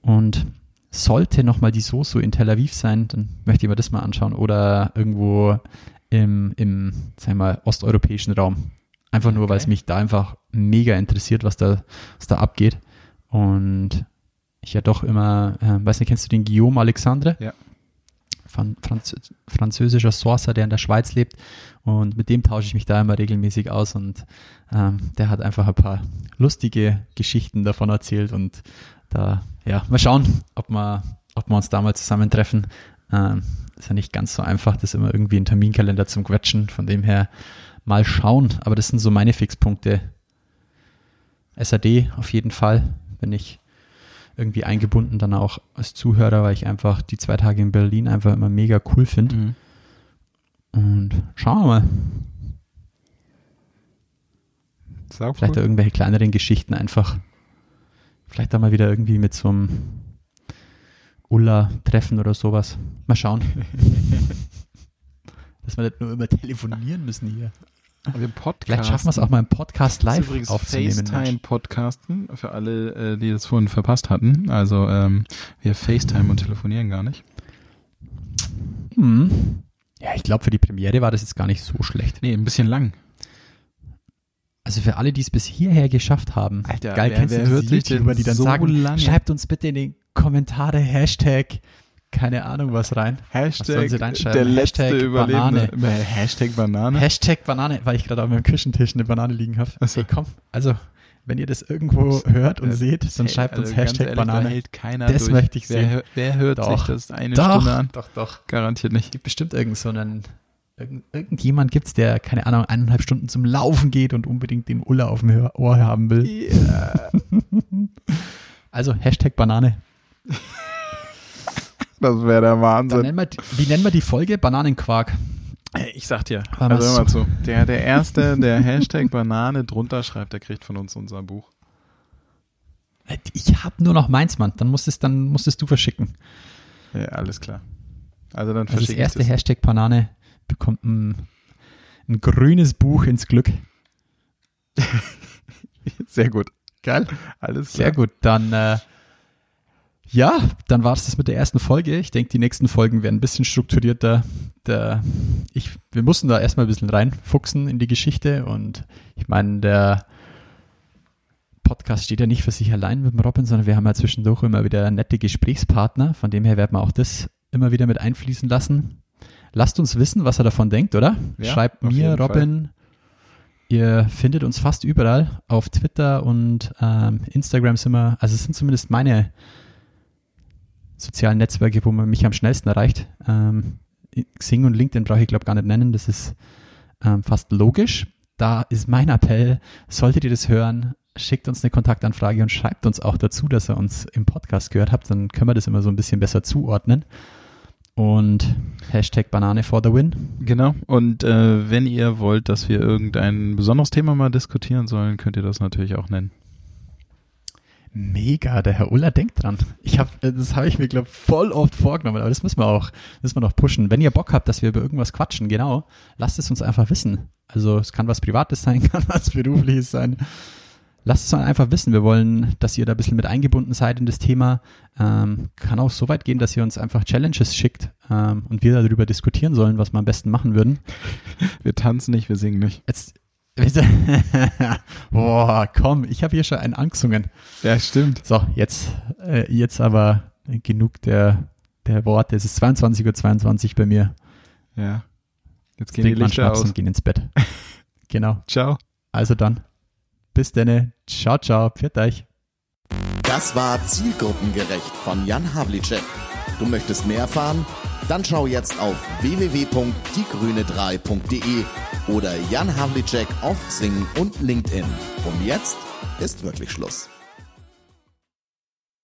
und sollte nochmal die Soso in Tel Aviv sein, dann möchte ich mir das mal anschauen. Oder irgendwo im, im sagen wir mal, osteuropäischen Raum. Einfach nur, weil es Okay. mich da einfach mega interessiert, was da, was da abgeht. Und ich ja doch immer, äh, weiß nicht, kennst du den Guillaume Alexandre? Ja. Fran Franz französischer Sorcerer, der in der Schweiz lebt. Und mit dem tausche ich mich da immer regelmäßig aus. Und ähm, der hat einfach ein paar lustige Geschichten davon erzählt. Und da, ja, mal schauen, ob wir, ob wir uns da mal zusammentreffen. Ähm, ist ja nicht ganz so einfach, das immer irgendwie in Terminkalender zum Quetschen. Von dem her mal schauen. Aber das sind so meine Fixpunkte. SAD auf jeden Fall bin ich irgendwie eingebunden, dann auch als Zuhörer, weil ich einfach die zwei Tage in Berlin einfach immer mega cool finde. Mhm. Und schauen wir mal. Vielleicht cool. irgendwelche kleineren Geschichten einfach. Vielleicht auch mal wieder irgendwie mit so einem Ulla-Treffen oder sowas. Mal schauen. Dass wir nicht nur immer telefonieren müssen hier. Vielleicht schaffen wir es auch mal im Podcast Das ist live übrigens aufzunehmen. FaceTime-Podcasten für alle, äh, die das vorhin verpasst hatten. Also ähm, wir FaceTime und telefonieren gar nicht. Hm. Ja, ich glaube, für die Premiere war das jetzt gar nicht so schlecht. Nee, ein bisschen lang. Also für alle, die es bis hierher geschafft haben, Alter, geil, wer- kennst wer du hört YouTuber, die dann so sagen, lange? schreibt uns bitte in die Kommentare Hashtag, keine Ahnung was rein. Was sie reinschreiben? der letzte Hashtag Überlebende. Banane. Hashtag Banane. Hashtag Banane, weil ich gerade auf meinem Küchentisch eine Banane liegen habe. Ach so. Ey, komm, also wenn ihr das irgendwo hört und Äh, seht, dann schreibt also uns Hashtag ehrlich, Da Banane. hält keiner Das durch. möchte ich wer, sehen. hör- Wer hört Doch. sich das eine Doch, Stunde an? doch, doch. Garantiert nicht. Gibt bestimmt irgend so einen, irgend, irgendjemand gibt's, der, keine Ahnung, eineinhalb Stunden zum Laufen geht und unbedingt den Ulla auf dem Ohr haben will. Also Hashtag Banane. Das wäre der Dann Wahnsinn. nennen wir, wie nennen wir die Folge? Bananenquark. Ich sag dir, War also hör mal zu. Der, der Erste, der Hashtag Banane drunter schreibt, der kriegt von uns unser Buch. Ich habe nur noch meins, Mann. Dann musstest, dann musstest du verschicken. Ja, alles klar. Also dann Also das verschicke erste das. Hashtag Banane bekommt ein, ein grünes Buch ins Glück. Sehr gut. Geil. Alles klar. Sehr gut. Dann äh, ja, dann war es das mit der ersten Folge. Ich denke, die nächsten Folgen werden ein bisschen strukturierter. Der, ich, wir mussten da erstmal ein bisschen reinfuchsen in die Geschichte und ich meine, der Podcast steht ja nicht für sich allein mit dem Robin, sondern wir haben ja zwischendurch immer wieder nette Gesprächspartner. Von dem her werden wir auch das immer wieder mit einfließen lassen. Lasst uns wissen, was er davon denkt, oder? Ja, Schreibt mir, jeden Fall. Robin. Ihr findet uns fast überall. Auf Twitter und ähm, Instagram sind wir, also es sind zumindest meine sozialen Netzwerke, wo man mich am schnellsten erreicht. Ähm, Xing und LinkedIn brauche ich, glaube gar nicht nennen. Das ist ähm, fast logisch. Da ist mein Appell, solltet ihr das hören, schickt uns eine Kontaktanfrage und schreibt uns auch dazu, dass ihr uns im Podcast gehört habt. Dann können wir das immer so ein bisschen besser zuordnen. Und Hashtag Banane for the win. Genau. Und äh, wenn ihr wollt, dass wir irgendein besonderes Thema mal diskutieren sollen, könnt ihr das natürlich auch nennen. Mega, der Herr Uller denkt dran. Ich hab, äh, das habe ich mir, glaube voll oft vorgenommen, aber das müssen wir auch, müssen wir noch pushen. Wenn ihr Bock habt, dass wir über irgendwas quatschen, genau, lasst es uns einfach wissen. Also es kann was Privates sein, kann was Berufliches sein. Lasst es dann einfach wissen. Wir wollen, dass ihr da ein bisschen mit eingebunden seid in das Thema. Ähm, kann auch so weit gehen, dass ihr uns einfach Challenges schickt ähm, und wir darüber diskutieren sollen, was wir am besten machen würden. Wir tanzen nicht, wir singen nicht. Jetzt, boah, komm, ich habe hier schon einen angesungen. Ja, stimmt. So, jetzt, äh, jetzt aber genug der, der Worte. Es ist 22.22 Uhr bei mir. Ja. Jetzt gehen die Trinkt man Lichter aus. und gehen ins Bett. genau. Ciao. Also dann. Bis denne. Ciao, ciao. Pfiat euch. Das war Zielgruppengerecht von Jan Havlicek. Du möchtest mehr erfahren? Dann schau jetzt auf www.diegrüne3.de oder Jan Havlicek auf Xing und LinkedIn. Und jetzt ist wirklich Schluss.